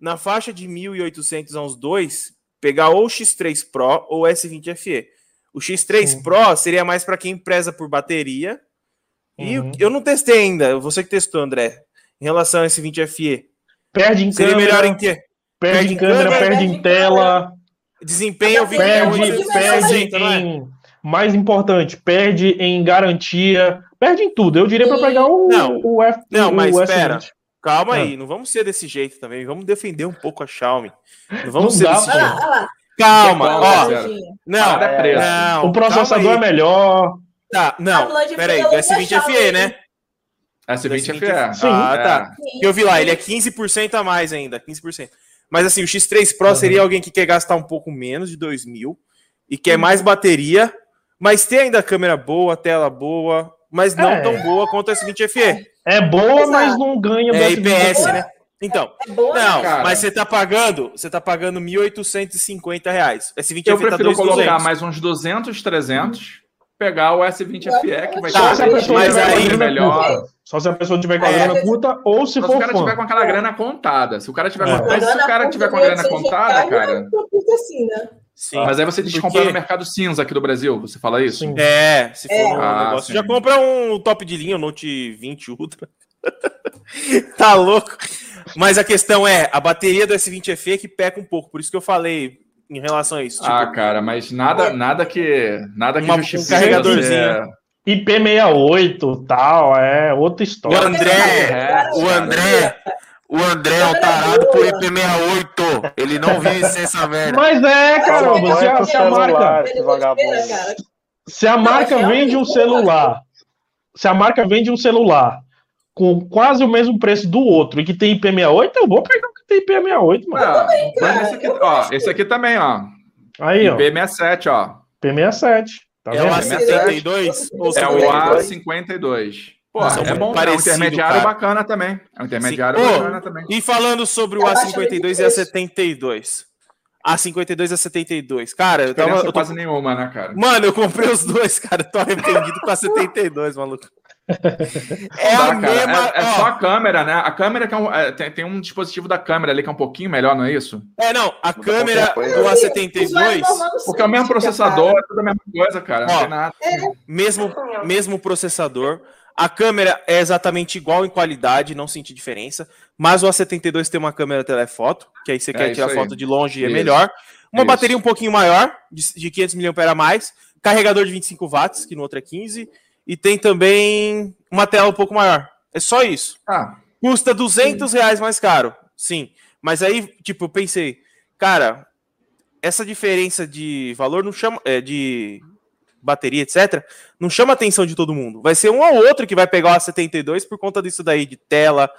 S5: Na faixa de 1.800 a uns 2, pegar ou o X3 Pro ou o S20 FE. O X3
S3: Sim.
S5: Pro seria mais para quem preza por bateria. E
S3: Uhum.
S5: eu não testei ainda, você que testou, André, em relação a esse 20 FE.
S3: Perde em
S5: Seria
S3: câmera,
S5: melhor em quê?
S3: perde em câmera,
S4: câmera,
S3: perde em tela,
S5: Desempenho eu
S4: Perde,
S3: perde,
S5: 860,
S3: perde
S5: é?
S3: em... Mais importante, perde em garantia, perde em tudo. Eu diria para pegar o,
S5: Não.
S3: o F
S5: Não,
S3: o
S5: mas
S3: S20.
S5: espera. Calma
S3: Ah.
S5: aí, não vamos ser desse jeito também. Vamos defender um pouco a Xiaomi. Não vamos
S3: Não
S5: ser
S3: dá,
S5: desse jeito.
S4: lá, olha lá.
S5: Calma,
S1: Não,
S5: ó. Não,
S1: é
S5: não.
S3: O processador é melhor.
S5: Tá, não.
S4: De
S5: Peraí, do S20
S4: da
S5: FE, né?
S1: S20
S5: S20
S1: FE.
S3: Sim.
S5: Ah,
S1: É.
S5: tá. Que eu vi lá, ele é 15% a mais ainda, 15%. Mas assim, o X3 Pro
S3: Uhum.
S5: seria alguém que quer gastar um pouco menos de 2 mil e quer
S3: Uhum.
S5: mais bateria, mas ter ainda câmera boa, tela boa, mas não
S3: É.
S5: tão boa quanto o S20 FE.
S3: É boa,
S4: Exato.
S3: mas não ganha
S5: É
S3: S20
S5: IPS, né? Então,
S4: É boa,
S5: não,
S1: cara.
S5: mas você tá pagando, você tá pagando 1.850 reais. S20
S1: Eu
S5: tá
S1: prefiro
S5: 2.200.
S1: colocar mais uns 200, 300, pegar o S20 FE, que vai
S5: Tá,
S1: ter
S3: pessoa
S5: mas aí-
S1: melhor.
S3: Só se a pessoa tiver com a
S5: É.
S3: grana curta ou se
S1: Mas se o
S3: for
S1: cara
S3: fã.
S1: tiver com aquela grana contada. Se o cara tiver
S3: É.
S1: com... Mas se o cara tiver com a grana contada, cara.
S4: assim, né?
S5: Sim.
S1: Mas aí você diz
S5: Porque-
S1: comprar no mercado cinza aqui do Brasil. Você fala isso?
S3: Sim.
S5: É, se for
S4: É.
S5: um
S1: Ah,
S5: negócio.
S1: sim.
S5: Já compra um top de linha, o Note 20 Ultra. tá louco? Mas a questão é, a bateria do S20 FE que peca um pouco. Por isso que eu falei em relação a isso. Tipo,
S1: Ah, cara, mas nada, nada que nada que
S5: Uma- um
S1: justifique
S5: carregadorzinho.
S1: você-
S3: IP68 tal, é outra
S5: o
S3: história.
S5: André,
S1: É,
S5: o André, o André é um tarado por IP68. Ele não vive sem essa merda.
S3: Mas é, caramba, se a, se a marca,
S4: cara.
S3: se a marca vende um celular, se a marca vende um celular com quase o mesmo preço do outro e que tem IP68, eu vou pegar o que tem IP68, mano.
S1: Ah, mas
S4: cara,
S1: esse aqui, ó, esse aqui também, ó.
S3: Aí, ó,
S1: IP67, ó.
S3: P67. Tá
S5: É o
S3: vendo?
S5: A72? Ou
S1: É o
S5: 52?
S1: A52. Pô,
S5: São
S1: é bom, é um
S5: parecido,
S1: intermediário
S5: cara.
S1: bacana também. É um intermediário
S5: Sim.
S1: Bacana também.
S5: E falando sobre o
S4: Eu acho
S5: A52 e
S4: muito
S5: A72. A52 e A72. Cara, eu tava. Eu tô...
S1: quase nenhuma, né, cara?
S5: Mano, eu comprei os dois, cara. Tô arrependido com a 72, maluco. É
S1: Dá,
S5: a
S1: cara.
S5: mesma.
S1: É, é só a câmera, né? A câmera que é um, é, tem, tem um dispositivo da câmera ali que é um pouquinho melhor, não é isso?
S5: É, não, a câmera do
S2: coisa.
S5: A72,
S1: Porque é o mesmo processador, é tudo a mesma coisa, cara. Não
S5: Ó,
S1: tem nada.
S5: mesmo, mesmo processador. A câmera é exatamente igual em qualidade, não senti diferença. Mas o A72 tem uma câmera telefoto, que aí você
S1: É
S5: quer tirar
S1: aí.
S5: foto de longe e é melhor. Uma
S1: Isso.
S5: bateria um pouquinho maior, de, de 500 mAh a mais. Carregador de 25 watts, que no outro é 15. E tem também uma tela um pouco maior. É só isso.
S1: Ah,
S5: Custa 200 reais mais caro, sim. Mas aí, tipo, eu pensei, cara, essa diferença de valor não chama. é, de bateria, etc., não chama a atenção de todo mundo. Vai ser um ou outro que vai pegar o A72 por conta disso daí, de tela,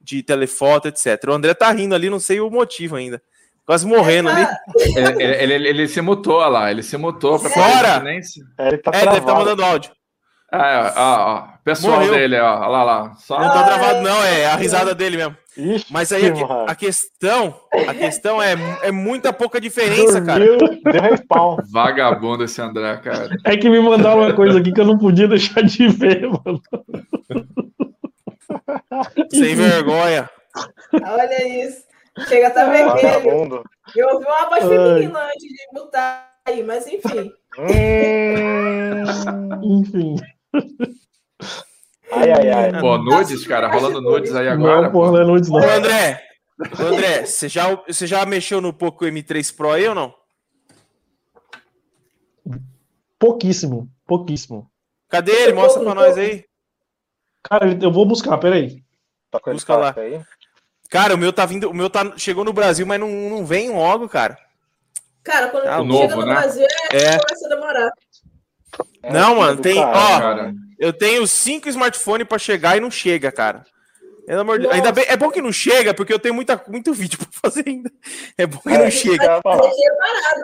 S5: de telefoto, etc. O André tá rindo ali, não sei o motivo ainda. Quase morrendo ali.
S1: ele, ele, ele- ele se mutou lá, ele se mutou pra
S5: Fora!
S1: nem
S2: É, ele tá
S5: É, deve estar
S2: travado.
S5: mandando áudio.
S1: É, ó, ó, pessoal
S5: Morreu.
S1: dele, ó, ó lá, lá. Só...
S5: Não tá travado, não, é a risada dele mesmo.
S2: Ixi,
S5: Mas aí a, a questão, a questão é, é muita pouca diferença, cara.
S2: Dormiu, deu respawn.
S1: Vagabundo esse André, cara.
S3: É que me mandaram uma coisa aqui que eu não podia deixar de ver, mano.
S5: Sem vergonha.
S4: Olha isso. Chega a tá vermelho.
S2: Vagabundo.
S4: Eu ouvi uma voz feminina antes de mutar aí, mas enfim.
S2: Hum.
S3: Enfim.
S2: Ai, ai, ai.
S1: Pô, nudes, cara, rolando nudes aí agora.
S3: não, porra,
S1: pô.
S3: não é nudes, não.
S5: Ô, André, ô, André, você já, você já mexeu no Poco M3 Pro aí ou não?
S3: Pouquíssimo, pouquíssimo.
S5: Cadê ele? Mostra pra nós aí.
S3: Cara, eu vou buscar, peraí.
S2: Tá
S5: Busca lá.
S2: aí?
S5: Cara, o meu tá vindo, o meu tá chegou no Brasil, mas não, não vem logo, cara.
S4: Cara, quando
S5: Tá
S4: chega
S1: novo,
S4: no
S1: né?
S4: Brasil, é,
S5: É.
S4: começa a demorar.
S2: É,
S5: Não, mano,
S2: do
S5: tem-
S2: cara.
S5: ó,
S1: Cara,
S5: Eu tenho cinco smartphones pra chegar e não chega, cara. Pelo. Ainda bem, é bom que não chega, porque eu tenho muita, muito vídeo pra fazer ainda. É bom que
S2: É,
S5: não chega.
S2: fala.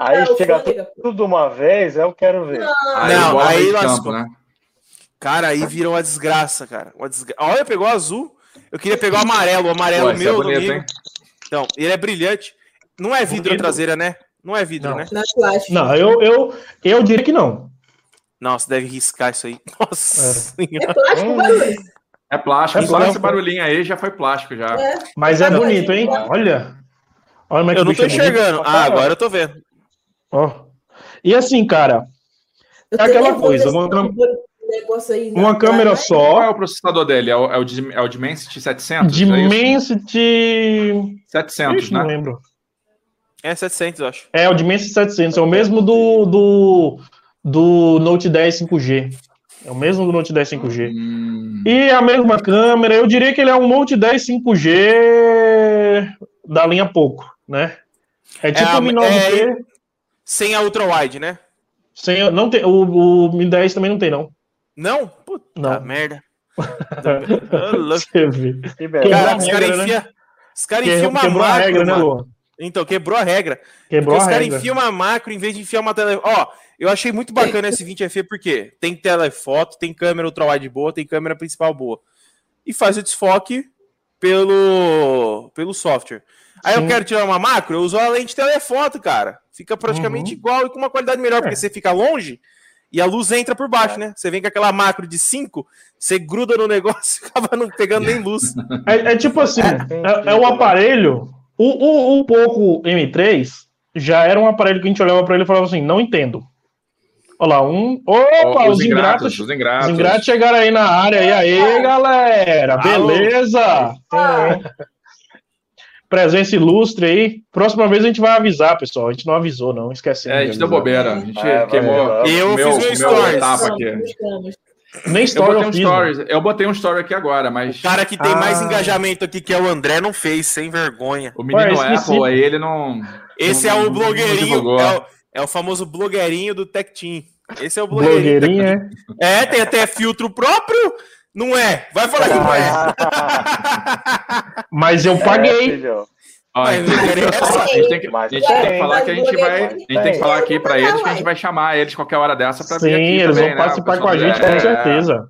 S4: Aí chega parado,
S2: Aí tudo de uma vez, eu quero ver.
S1: aí
S5: Não, aí lascou.
S1: campo, né?
S5: Cara, aí virou uma desgraça, cara. Uma desgra... Olha, pegou azul. Eu queria pegar o amarelo, o amarelo
S1: Pô, esse é
S5: meu,
S1: bonito,
S5: domingo.
S1: hein?
S5: Então, ele é brilhante. Não é vidro
S3: Bonito.
S5: traseira, né? Não é vidro,
S3: Não.
S5: né?
S3: Não, eu, eu, eu diria que não.
S5: Nossa, deve riscar isso aí. Nossa
S4: É
S5: senhora.
S4: plástico,
S2: Hum.
S4: barulho.
S1: É plástico,
S3: É
S1: só
S3: plástico.
S1: esse barulhinho aí já foi plástico já.
S4: É.
S3: Mas é
S4: Não,
S3: bonito, hein?
S4: mas-
S3: Olha. Olha é que
S5: Eu não tô
S3: é bonito.
S5: enxergando. Ah, agora eu tô vendo.
S3: Ó. E assim, cara,
S4: Eu
S3: É aquela coisa, uma cam-
S4: negócio aí
S3: uma
S4: na-
S3: câmera só.
S1: Qual é o processador dele? É o, é o, é o Dimensity 700? É?
S3: Dimensity.
S1: 700,
S3: Ixi, não
S1: né?
S3: lembro.
S5: É 700, eu acho.
S3: É, o Dimensity 700. É o mesmo do, do, do Note 10 5G. É o mesmo do Note 10 5G.
S1: Hum,
S3: E a mesma câmera, eu diria que ele é um Note 10 5G da linha pouco, né? É tipo
S5: a-
S3: o Mi 9T.
S5: Sem a ultra wide, né?
S3: Sem, não tem, o, o Mi 10 também não tem, não.
S5: Não? Puta
S3: Não.
S5: merda.
S3: Você vê.
S5: Cara,
S3: a
S5: os caras
S3: né?
S5: enfiam. Os caras
S3: Que-
S5: enfiam uma
S3: Quebrou a
S5: macro,
S3: regra, né. Luan?
S5: Então, quebrou a regra.
S3: Quebrou
S5: Porque os
S3: a
S5: caras
S3: regra.
S5: enfiam uma macro em vez de enfiar uma tele. Ó, eu achei muito bacana esse 20FE porque tem telefoto, tem câmera ultrawide boa, tem câmera principal boa. E faz o desfoque pelo, pelo software. Aí eu
S3: Sim.
S5: quero tirar uma macro, eu uso a lente telefoto, cara. Fica praticamente
S3: Uhum.
S5: igual e com uma qualidade melhor, porque
S3: É.
S5: você fica longe e a luz entra por baixo, né? Você vem com aquela macro de 5, você gruda no negócio e acaba não pegando nem luz.
S3: É, é tipo assim, é, é um aparelho. O, o, o Poco M3 já era um aparelho que a gente olhava para ele e falava assim: não entendo. Olha lá, um. Opa, os, ingratos.
S1: Os ingratos.
S3: Os ingratos chegaram aí na área. E aí, galera?
S5: Alô?
S3: Beleza?
S4: Ah,
S3: Presença ilustre aí. Próxima vez a gente vai avisar, pessoal. A gente não avisou, não. Esquecemos.
S1: É, a gente deu bobeira. A gente
S2: É, vai,
S1: queimou.
S2: vai.
S5: Eu
S1: meu,
S5: fiz um
S1: meu
S5: stories.
S1: etapa aqui.
S3: Nem
S1: Eu
S3: story
S1: botei
S3: eu
S1: um
S3: fiz. mano.
S1: stories. Eu botei um story aqui agora, mas
S5: O cara que tem mais
S3: Ah.
S5: engajamento aqui, que é o André, não fez, sem vergonha.
S1: o menino
S3: Ué.
S1: Apple aí, ele não.
S5: Esse
S1: não-
S5: é o blogueirinho, é o, é o famoso blogueirinho do Tech Team. Esse é o blogueirinho.
S3: Blogueirinha, é.
S5: É, tem até filtro próprio? Não é? Vai falar que não é.
S3: Mas eu paguei.
S2: É.
S1: Ó, a gente tem que
S5: não
S1: falar- a gente tem que- a gente tem que falar que a gente vai. A gente tem que falar aqui pra eles que a gente vai chamar eles qualquer hora dessa pra
S3: Sim,
S1: vir aqui
S3: eles
S1: também,
S3: vão
S1: né?
S3: participar com a gente, com
S1: é,
S3: certeza.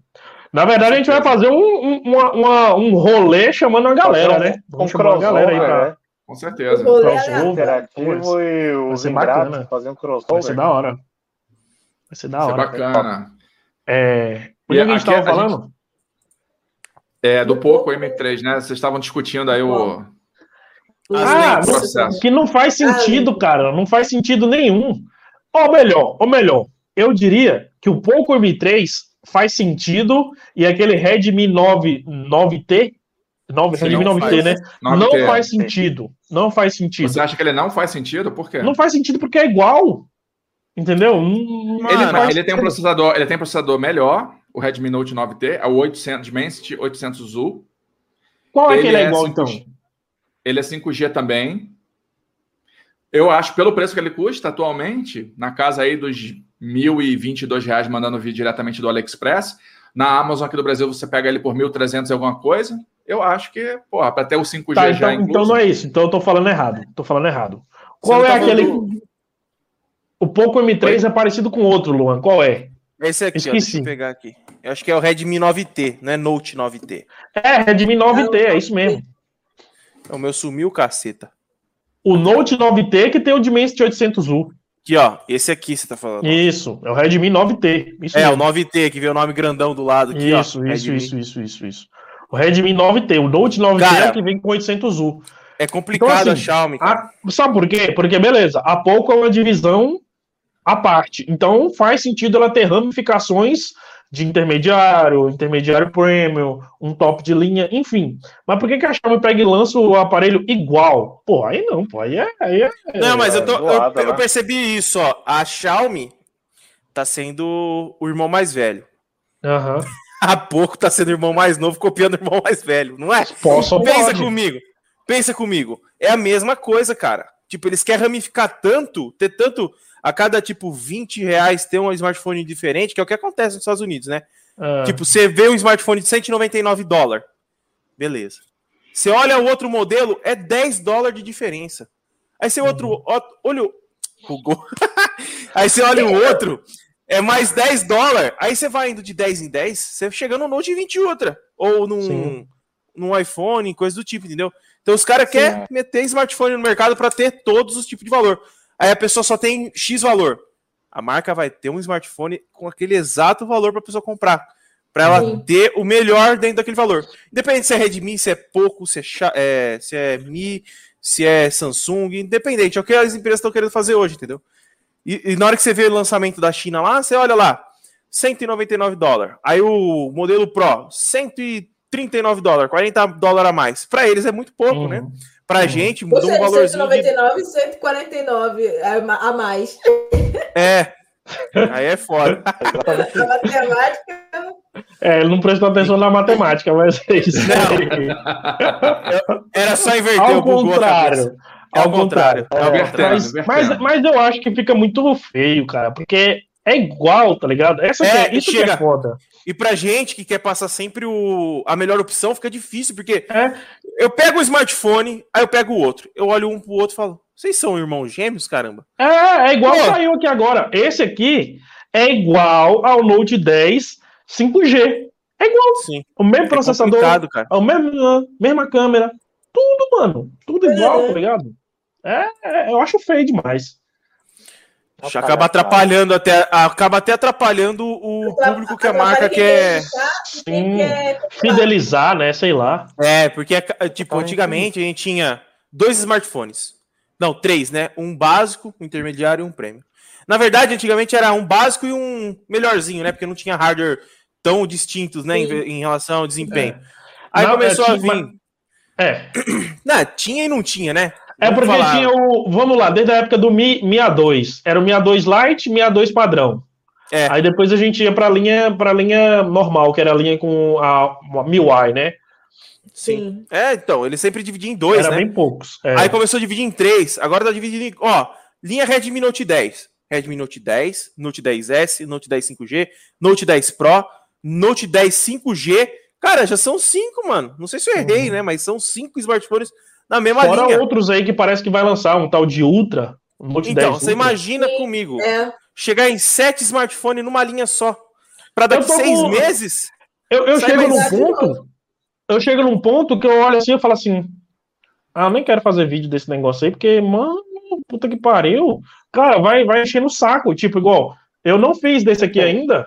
S3: Na verdade, a gente vai fazer um, um, uma- uma- um rolê chamando a galera, né?
S2: Um
S3: Vamos chamar a galera aí
S2: crossover,
S3: pra.
S2: né?
S1: Com certeza.
S4: O rolê
S3: Crossover.
S2: Interativo e os
S3: bacana.
S2: fazer um
S3: Vai ser
S2: crossover.
S3: da hora. Vai ser da
S1: Isso é
S3: hora.
S1: bacana.
S3: É.
S1: E
S3: que a gente
S1: aqui
S3: tava
S1: a
S3: falando?
S1: É, do Poco M3, né? Vocês estavam discutindo aí o.
S3: Ah,
S1: no processo.
S3: Que não faz sentido, cara. Não faz sentido nenhum. Ou melhor, ou melhor, eu diria que o Poco M3 faz sentido e aquele Redmi 9, 9T, 9,
S1: Sim,
S3: Redmi
S1: não
S3: 9T,
S5: faz.
S3: né?
S1: Não,
S3: não
S1: ter-
S3: faz sentido. Não faz sentido.
S1: Você acha que ele não faz sentido? Por quê?
S3: Não faz sentido porque é igual. Entendeu? Não- não
S1: Ele,
S3: faz
S1: ele tem um processador, ele tem um processador melhor, o Redmi Note 9T, é o 800 Dimensity 800 Zu.
S3: Qual é que
S1: ele
S3: ele é
S1: é
S3: igual,
S1: 5G.
S3: então?
S1: Ele é 5G também. Eu acho, pelo preço que ele custa atualmente, na casa aí dos 1.022 reais mandando vir diretamente do AliExpress. Na Amazon aqui do Brasil você pega ele por 1.300 e alguma coisa. Eu acho que, porra, para ter o 5G
S3: Tá,
S1: já
S3: então,
S1: incluso.
S3: então não é isso. Então eu tô falando errado. Tô falando errado. Qual é
S5: tá
S3: aquele.
S5: falando
S3: O Poco M3 é parecido com outro, Luan. Qual é?
S5: Esse aqui, ó,
S3: Esqueci.
S5: deixa eu pegar aqui. Eu acho que é o Redmi 9T, não é Note 9T.
S3: É, Redmi 9T, é isso mesmo.
S5: O meu sumiu, caceta.
S3: O Note 9T que tem o Dimensity 800U.
S5: Aqui, ó. Esse aqui você tá falando.
S3: Isso, é o Redmi 9T. Isso
S5: É, o
S3: mesmo.
S5: 9T, que vê o nome grandão do lado aqui, ó.
S3: Isso, isso,
S5: Redmi.
S3: isso, isso, isso, isso. O Redmi 9T, o Note 9T
S5: Cara,
S3: é que vem com 800U.
S5: É complicado
S3: Então,
S5: a
S3: assim,
S5: Xiaomi, cara.
S3: A- sabe por quê? Porque, beleza, a Poco é uma divisão à parte. Então, faz sentido ela ter ramificações de intermediário, intermediário premium, um top de linha, enfim. Mas por que, que a Xiaomi pega e lança o aparelho igual? Pô, aí não, pô, aí é. Aí é
S5: Não, mas eu, tô, eu-
S2: zoada,
S5: eu
S2: né?
S5: percebi isso, ó. A Xiaomi tá sendo o irmão mais velho.
S3: Aham.
S5: Há pouco tá sendo o irmão mais novo copiando o irmão mais velho, não é?
S3: Posso
S5: Pensa
S3: pode.
S5: comigo. Pensa comigo. É a mesma coisa, cara. Tipo, eles querem ramificar tanto, ter tanto. A cada, tipo, 20 reais ter um smartphone diferente, que é o que acontece nos Estados Unidos, né?
S3: Ah,
S5: Tipo, você vê um smartphone de 199 dólares. Beleza. Você olha o outro modelo, é 10 dólares de diferença. Aí você outro, ó- olha o. Bugou. Aí você olha o outro, é mais 10 dólares. Aí você vai indo de 10 em 10, você chega no Note 20 e outra. Ou num,
S3: Sim.
S5: num iPhone, coisa do tipo, entendeu? Então os caras querem meter smartphone no mercado para ter todos os tipos de valor. Aí a pessoa só tem X valor. A marca vai ter um smartphone com aquele exato valor para a pessoa comprar. Para ela
S4: Sim.
S5: ter o melhor dentro daquele valor. Independente se é Redmi, se é Poco, se é, é, se é Mi, se é Samsung, independente. É o que as empresas estão querendo fazer hoje, entendeu? E, e na hora que você vê o lançamento da China lá, você olha lá, 199 dólares. Aí o modelo Pro, 139 dólares, 40 dólares a mais. Para eles é muito pouco,
S3: Uhum.
S5: né? Pra
S3: Uhum.
S5: gente
S4: Ou
S5: mudou um
S4: seja,
S5: valorzinho. de-
S4: 199 e 149 a ma- a mais.
S5: É. Aí é foda.
S4: A matemática.
S3: É, ele não prestou atenção na matemática, mas é isso.
S5: Era só inverter
S3: Ao
S5: o
S3: contrário.
S5: É ao contrário. É ao
S1: É,
S5: contrário.
S3: Mas, mas, mas eu acho que fica muito feio, cara, porque é igual, tá ligado? Essa que
S5: É,
S3: é, isso que
S5: chega-
S3: é foda.
S5: E pra gente que quer passar sempre o, a melhor opção, fica difícil, porque
S3: É.
S5: eu pego o smartphone, aí eu pego o outro. Eu olho um pro outro e falo, vocês são irmãos gêmeos, caramba?
S3: É, é igual
S5: Pô.
S3: saiu aqui agora. Esse aqui é igual ao Note 10 5G. É igual.
S5: Sim.
S3: O mesmo
S5: É
S3: processador,
S5: cara.
S3: a mesma, mesma câmera. Tudo, mano. Tudo igual,
S4: É.
S3: tá ligado? É, é, eu acho feio demais.
S5: Já acaba atrapalhando até, acaba até atrapalhando o público que a marca quer.
S3: Sim. Fidelizar, né? Sei lá.
S5: É, porque, tipo,
S2: Totalmente
S5: antigamente a gente tinha dois smartphones. Não, três, né? Um básico, um intermediário e um prêmio. Na verdade, antigamente era um básico e um melhorzinho, né? Porque não tinha hardware tão distintos, né? Em,
S4: Sim.
S5: em relação ao desempenho. Aí
S3: Não,
S5: começou
S3: é,
S5: a vir.
S3: É.
S5: Não, tinha e não tinha, né?
S3: É porque
S5: falar.
S3: tinha o. Vamos lá, desde a época do Mi, Mi A2. Era o Mi A2 Lite Mi A2 padrão.
S5: É.
S3: Aí depois a gente ia pra linha, pra linha normal, que era a linha com a, a MIUI, né?
S4: Sim.
S5: É, então, ele sempre dividia em dois,
S3: era
S5: né?
S3: bem poucos. É.
S5: Aí começou a dividir em três, agora tá dividindo em. Ó, linha Redmi Note 10. Redmi Note 10, Note 10S, Note 10 5G, Note 10 Pro, Note 10 5G. Cara, já são cinco, mano. Não sei se eu errei, né? Mas são cinco smartphones na mesma
S3: Fora
S5: linha.
S3: outros aí que parece que vai lançar um tal de Ultra. Um Note
S5: Então,
S3: 10
S5: você
S3: Ultra.
S5: imagina
S4: Sim,
S5: comigo
S4: É.
S5: chegar em sete smartphones numa linha só. Pra daqui seis
S3: com-
S5: meses.
S3: Eu, eu chego num ponto. Eu chego num ponto que eu olho assim e falo assim. Ah, nem quero fazer vídeo desse negócio aí, porque, mano, puta que pariu. Cara, vai, vai enchendo o saco. Tipo, igual, eu não fiz desse aqui ainda.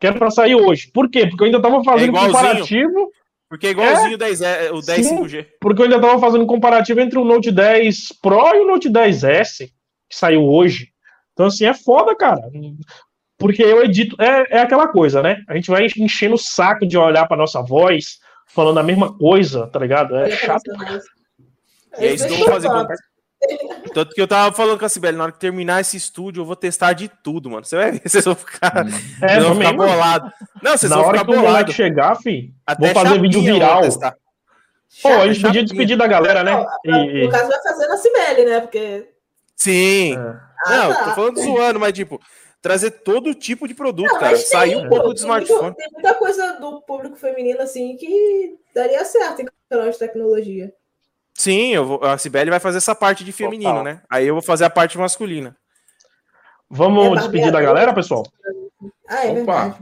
S3: Que era pra sair hoje. Por quê? Porque eu ainda tava fazendo
S5: igualzinho.
S3: comparativo.
S5: Porque é igualzinho o 10, é, o 10
S3: Sim.
S5: 5G.
S3: Porque eu ainda tava fazendo comparativo entre o Note 10 Pro e o Note 10S, que saiu hoje. Então, assim, é foda, cara. Porque eu edito. É, é aquela coisa, né? A gente vai enchendo o saco de olhar pra nossa voz, falando a mesma coisa, tá ligado? É chato.
S5: E é isso que eu vou fazer. com- Tanto que eu tava falando com a Sibeli, na hora que terminar esse estúdio, eu vou testar de tudo, mano. Você vai ver, vocês vão ficar,
S3: É,
S5: vocês vão ficar
S3: mano.
S5: bolados. Não, vocês
S3: Na
S5: vão
S3: hora
S5: ficar
S3: que o moleque
S5: bolados.
S3: chegar, fi,
S5: Até
S3: vou fazer vídeo
S5: chapinha
S3: viral. Pô, a gente
S5: Chapinha.
S3: podia despedir da galera, né? E-
S4: No caso, vai fazer na Cibele, né? Porque.
S5: Sim.
S3: É.
S5: Não,
S4: Ah,
S5: tô
S4: tá.
S5: falando zoando, mas tipo, trazer todo tipo de produto,
S4: Não,
S5: cara. Sair um pouco do smartphone.
S4: Tem muita coisa do público feminino, assim, que daria certo em canal de tecnologia.
S5: Sim, eu vou, a Sibeli vai fazer essa parte de feminino,
S2: Total.
S5: né? Aí eu vou fazer a parte masculina.
S3: Vamos
S4: É
S3: despedir da
S4: barbeador.
S3: galera, pessoal?
S4: Ah, é
S1: Opa.
S4: verdade.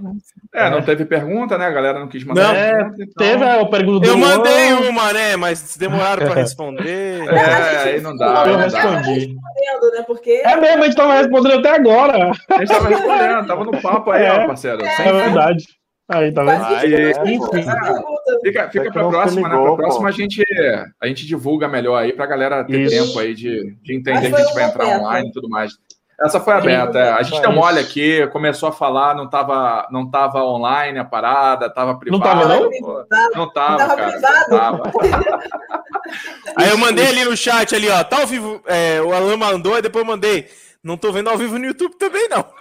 S1: É, não teve pergunta, né? A galera não quis mandar
S5: Não.
S1: pergunta. então-
S3: Teve a pergunta do
S5: Eu
S3: Luan,
S5: mandei uma, né? Mas demoraram pra responder.
S1: É,
S4: gente
S1: aí não dá,
S3: Eu respondi.
S4: Né? Porque.
S3: É mesmo, a gente tava respondendo até agora.
S1: A gente tava respondendo, tava no papo aí,
S3: É.
S1: ó, parceiro.
S3: É verdade. Aí, tá vendo?
S5: Aí,
S2: é,
S3: enfim.
S1: Fica, fica pra
S2: não
S1: próxima, né?
S2: ligou,
S1: Pra próxima a gente, a gente divulga melhor aí pra galera ter
S3: Isso.
S1: tempo aí de, de entender que a gente vai entrar
S4: beta.
S1: online e tudo mais. Essa foi a beta. é. A gente deu mole aqui, começou a falar, não tava, não tava online a parada, tava privado.
S3: tava, não?
S1: pô. Não tava,
S4: Tava
S1: cara.
S4: privado?
S1: Não tava.
S5: Aí eu mandei ali no chat ali, ó. Tá ao vivo. é, o Alan mandou, e depois eu mandei. Não tô vendo ao vivo no YouTube também, não.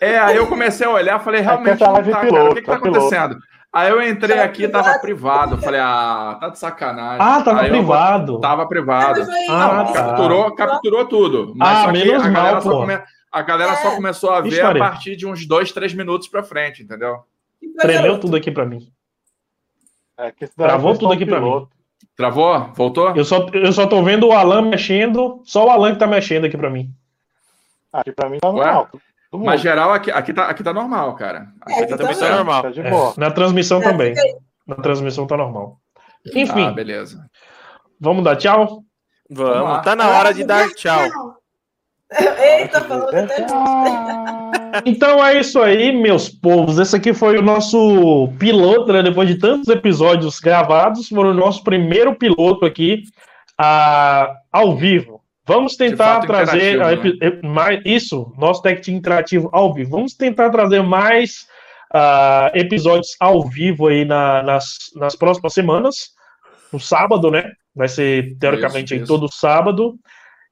S1: É, aí eu comecei a olhar, falei, realmente
S2: live
S1: tá,
S2: piloto,
S1: cara. O que, que tá
S2: tá piloto.
S1: acontecendo? Aí eu entrei
S4: Tava
S1: aqui, tava privado. Falei, ah, tá de sacanagem.
S3: Ah, tava
S1: Aí eu
S3: privado.
S1: Tava privado.
S3: Ah,
S1: Não,
S3: tá.
S1: capturou, capturou tudo. Mas
S3: Ah,
S1: só
S3: menos
S1: a galera,
S3: mal,
S1: só,
S3: pô.
S1: come- a galera só
S4: É.
S1: começou a ver
S3: Ixi,
S1: a partir de uns dois, três minutos pra frente, entendeu?
S3: Tremeu tudo aqui pra mim.
S2: É
S3: Travou tudo
S2: só
S3: aqui pra
S2: piloto.
S1: Travou? Voltou?
S3: Eu só, eu só tô vendo o Alan mexendo, só o Alan que tá mexendo aqui pra mim.
S2: Aqui pra mim tá normal. Todo
S1: Mas geral, aqui, aqui, tá, aqui tá normal, cara. Aqui
S4: É,
S1: tá
S5: Também
S4: tá
S5: tá normal.
S2: Tá de
S3: É, na transmissão
S4: É,
S3: também. Na transmissão tá normal. Enfim,
S1: Ah, beleza.
S3: vamos dar tchau?
S1: Vamos
S5: tá na hora de dar tchau.
S4: Eita, até
S3: Então é isso aí, meus povos. Esse aqui foi o nosso piloto, né? Depois de tantos episódios gravados, foi o nosso primeiro piloto aqui ah, ao vivo. Vamos tentar trazer epi- ep- mais isso, nosso Tech Team interativo ao vivo. Vamos tentar trazer mais ah, episódios ao vivo aí na- nas, nas próximas semanas. No sábado, né? Vai ser teoricamente
S1: Isso,
S3: aí
S1: isso.
S3: todo sábado.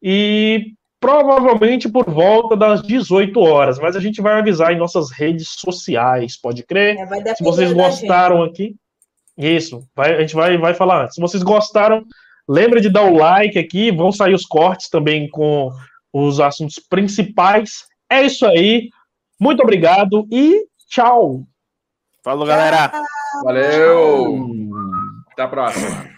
S3: E provavelmente por volta das 18 horas, mas a gente vai avisar em nossas redes sociais, pode crer?
S4: É, vai
S3: Se vocês gostaram aqui, isso, vai- a gente vai, vai falar. Se vocês gostaram, lembra de dar o like aqui, vão sair os cortes também com os assuntos principais. É isso aí, muito obrigado e tchau!
S5: Falou, galera.
S1: Valeu! Até a próxima.